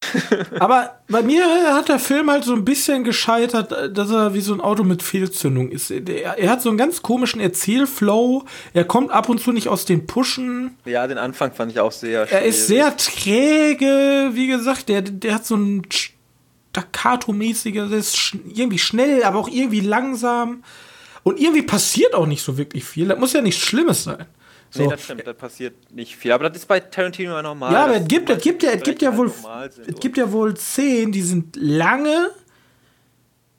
Aber bei mir hat der Film halt so ein bisschen gescheitert, dass er wie so ein Auto mit Fehlzündung ist. Er, er hat so einen ganz komischen Erzählflow. Er kommt ab und zu nicht aus den Puschen. Ja, den Anfang fand ich auch sehr Er ist sehr träge, wie gesagt. Der, der hat so ein Staccato-mäßiges, der ist sch irgendwie schnell, aber auch irgendwie langsam. Und irgendwie passiert auch nicht so wirklich viel. Das muss ja nichts Schlimmes sein. So. Nee, das stimmt, da passiert nicht viel. Aber das ist bei Tarantino ja normal. Ja, aber es gibt, es gibt ja, es gibt ja wohl, halt sind es gibt ja wohl Szenen, die sind lange,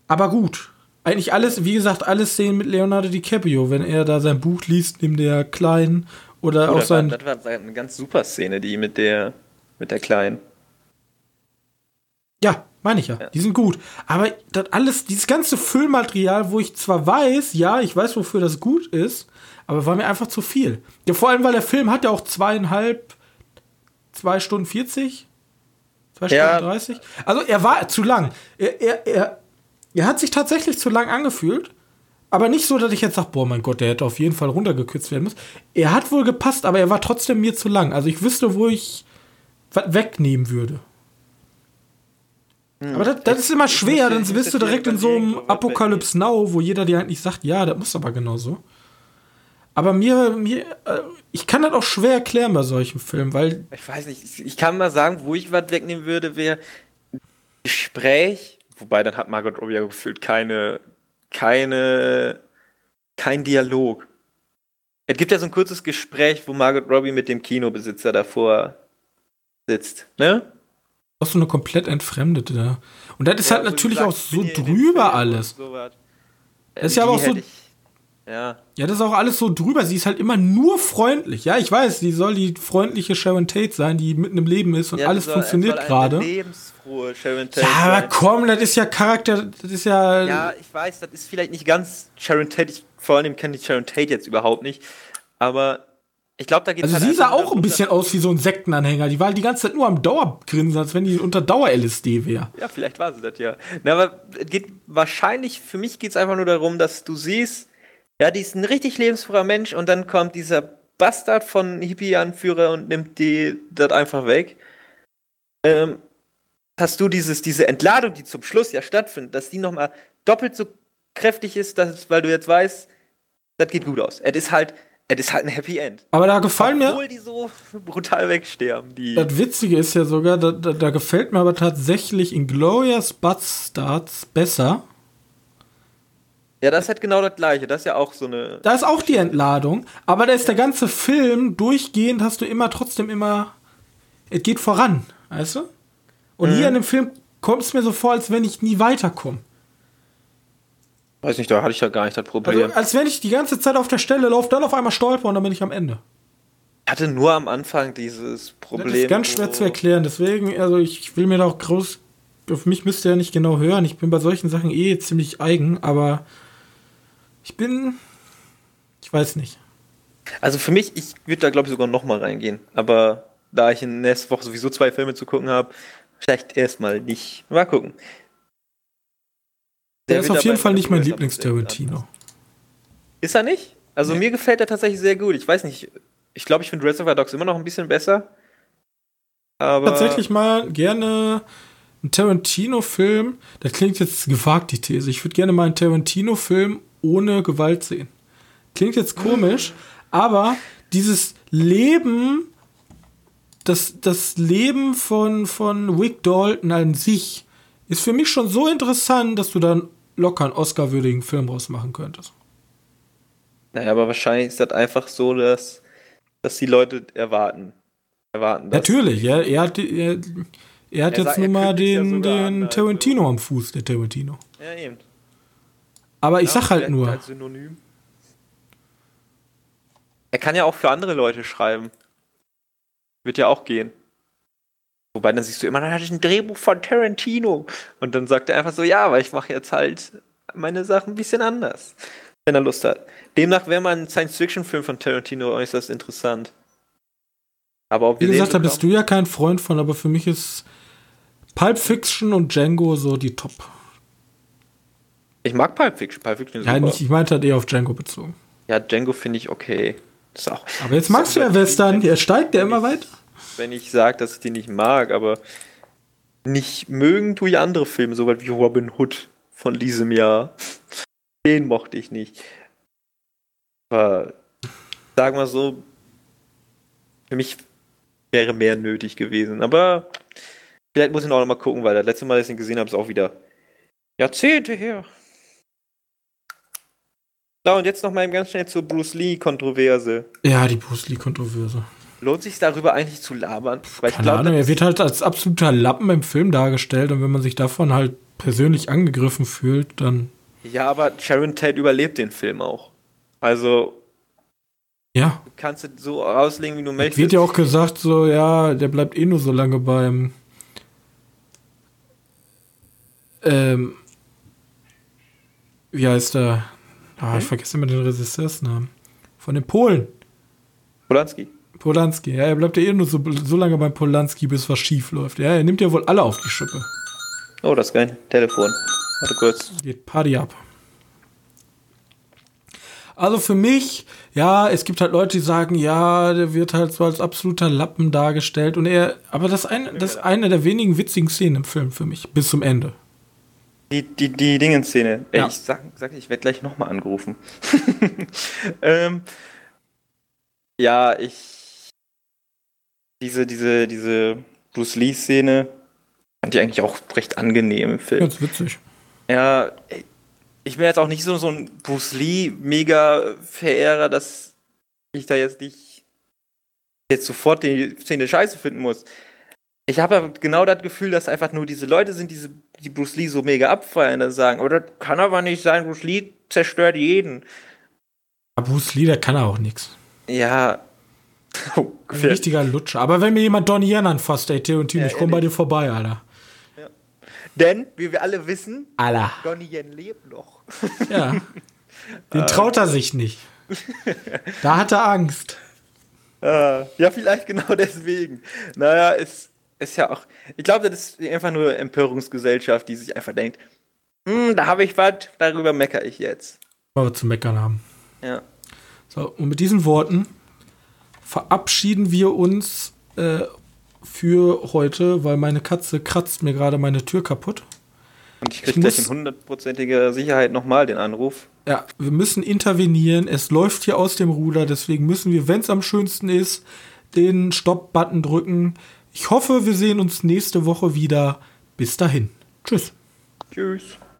aber gut. Eigentlich alles, wie gesagt, alles Szenen mit Leonardo DiCaprio, wenn er da sein Buch liest, neben der Kleinen oder Oh, auch das, war, sein. das war eine ganz super Szene, die mit der, mit der Kleinen. Ja, meine ich ja, die sind gut. Aber das alles, dieses ganze Füllmaterial, wo ich zwar weiß, ja, ich weiß, wofür das gut ist, aber war mir einfach zu viel. Ja, vor allem, weil der Film hat ja auch zweieinhalb, zwei Stunden 40, zwei Ja. Stunden 30. Also er war zu lang. Er, er, er, er hat sich tatsächlich zu lang angefühlt. Aber nicht so, dass ich jetzt sage, boah, mein Gott, der hätte auf jeden Fall runtergekürzt werden müssen. Er hat wohl gepasst, aber er war trotzdem mir zu lang. Also ich wüsste, wo ich was wegnehmen würde. Aber das, das ist immer schwer, dann bist du direkt in so einem Apokalypse Now, wo jeder dir eigentlich sagt, ja, das muss aber genau so. Aber mir, mir, äh, ich kann das auch schwer erklären bei solchen Filmen, weil Ich weiß nicht, ich- kann mal sagen, wo ich was wegnehmen würde, wäre Gespräch, wobei dann hat Margot Robbie ja gefühlt keine, keine, kein Dialog. Es gibt ja so ein kurzes Gespräch, wo Margot Robbie mit dem Kinobesitzer davor sitzt, ne? auch so eine komplett entfremdete. Und das ist halt Ja, so natürlich gesagt, auch so drüber alles. sowas. Das ist ja aber auch so- Ja, Ja, das ist auch alles so drüber. Sie ist halt immer nur freundlich. Ja, ich weiß, die soll die freundliche Sharon Tate sein, die mitten im Leben ist und ja, alles soll- funktioniert gerade. lebensfrohe Sharon Tate Ja, aber sein. komm, das ist ja Charakter, das ist ja. Ja, ich weiß, das ist vielleicht nicht ganz Sharon Tate. Ich, vor allem kenne ich Sharon Tate jetzt überhaupt nicht. Aber ich glaube, da geht also sie sah auch ein bisschen aus wie so ein Sektenanhänger. Die war die ganze Zeit nur am Dauergrinsen, als wenn die unter Dauer-LSD wäre. Ja, vielleicht war sie das ja. Na, aber es geht wahrscheinlich, für mich geht es einfach nur darum, dass du siehst, ja, die ist ein richtig lebensfroher Mensch und dann kommt dieser Bastard von Hippie-Anführer und nimmt die das einfach weg. Ähm, hast du dieses, diese Entladung, die zum Schluss ja stattfindet, dass die nochmal doppelt so kräftig ist, dass, weil du jetzt weißt, das geht gut aus. Es ist halt, es ist halt ein Happy End. Aber da gefallen mir. Obwohl die so brutal wegsterben, die. Das Witzige ist ja sogar, da, da, da gefällt mir aber tatsächlich Inglourious Bastards besser. Ja, das ist halt genau das gleiche. Das ist ja auch so eine. Da ist auch die Entladung, aber da ist der ganze Film durchgehend, hast du immer trotzdem immer. Es geht voran, weißt du? Und mhm. hier in dem Film kommt es mir so vor, als wenn ich nie weiterkomme. Weiß nicht, da hatte ich ja gar nicht das Problem. Also, als wenn ich die ganze Zeit auf der Stelle laufe, dann auf einmal stolper und dann bin ich am Ende. Ich hatte nur am Anfang dieses Problem. Das ist ganz schwer zu erklären, deswegen, also ich will mir da auch groß. Auf mich müsst ihr ja nicht genau hören. Ich bin bei solchen Sachen eh ziemlich eigen, aber ich bin. Ich weiß nicht. Also für mich, ich würde da glaube ich sogar nochmal reingehen. Aber da ich in nächster Woche sowieso zwei Filme zu gucken habe, vielleicht erstmal nicht. Mal gucken. Der, der ist auf jeden Fall nicht mein Lieblings-Tarantino. Ist er nicht? Also nee. mir gefällt er tatsächlich sehr gut. Ich weiß nicht, ich glaube, ich finde Reservoir Dogs immer noch ein bisschen besser. Aber Tatsächlich mal gerne einen Tarantino-Film. Das klingt jetzt gewagt, die These. Ich würde gerne mal einen Tarantino-Film ohne Gewalt sehen. Klingt jetzt komisch, aber dieses Leben, das, das Leben von, von Wick Dalton an sich ist für mich schon so interessant, dass du dann locker einen Oscar-würdigen Film rausmachen könntest. Naja, aber wahrscheinlich ist das einfach so, dass, dass die Leute erwarten. erwarten. Natürlich, ja. Er hat, er, er hat er jetzt nun mal den, den also. Tarantino am Fuß, der Tarantino. Ja, eben. Aber ich ja, sag halt nur. Als Synonym. Er kann ja auch für andere Leute schreiben. Wird ja auch gehen. Wobei dann siehst du immer, dann hatte ich ein Drehbuch von Tarantino. Und dann sagt er einfach so, ja, weil ich mache jetzt halt meine Sachen ein bisschen anders. Wenn er Lust hat. Demnach wäre mal ein Science-Fiction-Film von Tarantino äußerst interessant. Aber ob Wie gesagt, da bist du ja kein Freund von, aber für mich ist Pulp Fiction und Django so die Top. Ich mag Pulp Fiction. Pulp Fiction ist ja, nicht, ich meinte halt eher auf Django bezogen. Ja, Django finde ich okay. Auch, aber jetzt magst du ja Western. Er steigt ja immer weiter wenn ich sage, dass ich die nicht mag, aber nicht mögen tue ich andere Filme, so weit wie Robin Hood von diesem Jahr. Den mochte ich nicht. Aber sagen wir so, für mich wäre mehr nötig gewesen. Aber vielleicht muss ich noch mal gucken, weil das letzte Mal, als ich ihn gesehen habe, ist auch wieder Jahrzehnte her. So, und jetzt noch mal ganz schnell zur Bruce Lee-Kontroverse. Ja, die Bruce Lee-Kontroverse. Lohnt sich darüber eigentlich zu labern? Weil Keine glaub, Ahnung, er wird halt als absoluter Lappen im Film dargestellt und wenn man sich davon halt persönlich angegriffen fühlt, dann. Ja, aber Sharon Tate überlebt den Film auch. Also. Ja. Du kannst es so auslegen, wie du möchtest. Wird ja auch gesagt, so, ja, der bleibt eh nur so lange beim. Ähm. Wie heißt der? Ah, ich vergesse immer den Regisseursnamen. Von den Polen. Polanski. Polanski, ja, er bleibt ja eh nur so, so lange beim Polanski, bis was schief läuft. Ja, er nimmt ja wohl alle auf die Schippe. Oh, das ist geil. Telefon. Warte kurz. Geht Party ab. Also für mich, ja, es gibt halt Leute, die sagen, ja, der wird halt so als absoluter Lappen dargestellt und er, aber das, ein, das ist eine der wenigen witzigen Szenen im Film für mich, bis zum Ende. Die, die, die Dingenszene. Ja. Ich sag, sag ich werde gleich nochmal angerufen. ähm, ja, ich diese, diese, diese Bruce Lee-Szene fand ich eigentlich auch recht angenehm im Film. Ganz witzig. Ja, ich bin jetzt auch nicht so, so ein Bruce Lee-Mega-Verehrer, dass ich da jetzt nicht jetzt sofort die Szene scheiße finden muss. Ich habe genau das Gefühl, dass einfach nur diese Leute sind, diese, die Bruce Lee so mega abfeiern, dann sagen, oder oh, kann aber nicht sein, Bruce Lee zerstört jeden. Aber Bruce Lee, der kann auch nichts. Ja, Oh, Ein richtiger Lutscher. Aber wenn mir jemand Donnie Yen anfasst, ey, Theo und Team, ja, ich komme bei dir vorbei, Alter. Ja. Denn, wie wir alle wissen, Alter. Donnie Yen lebt noch. Ja. Den traut er sich nicht. Da hat er Angst. Uh, ja, vielleicht genau deswegen. Naja, es ist ja auch. Ich glaube, das ist einfach nur Empörungsgesellschaft, die sich einfach denkt, hm, da habe ich was, darüber meckere ich jetzt. Weil wir zu meckern haben. Ja. So, und mit diesen Worten verabschieden wir uns äh, für heute, weil meine Katze kratzt mir gerade meine Tür kaputt. Und ich kriege gleich in hundertprozentiger Sicherheit nochmal den Anruf. Ja, wir müssen intervenieren. Es läuft hier aus dem Ruder, deswegen müssen wir, wenn es am schönsten ist, den Stopp-Button drücken. Ich hoffe, wir sehen uns nächste Woche wieder. Bis dahin. Tschüss. Tschüss.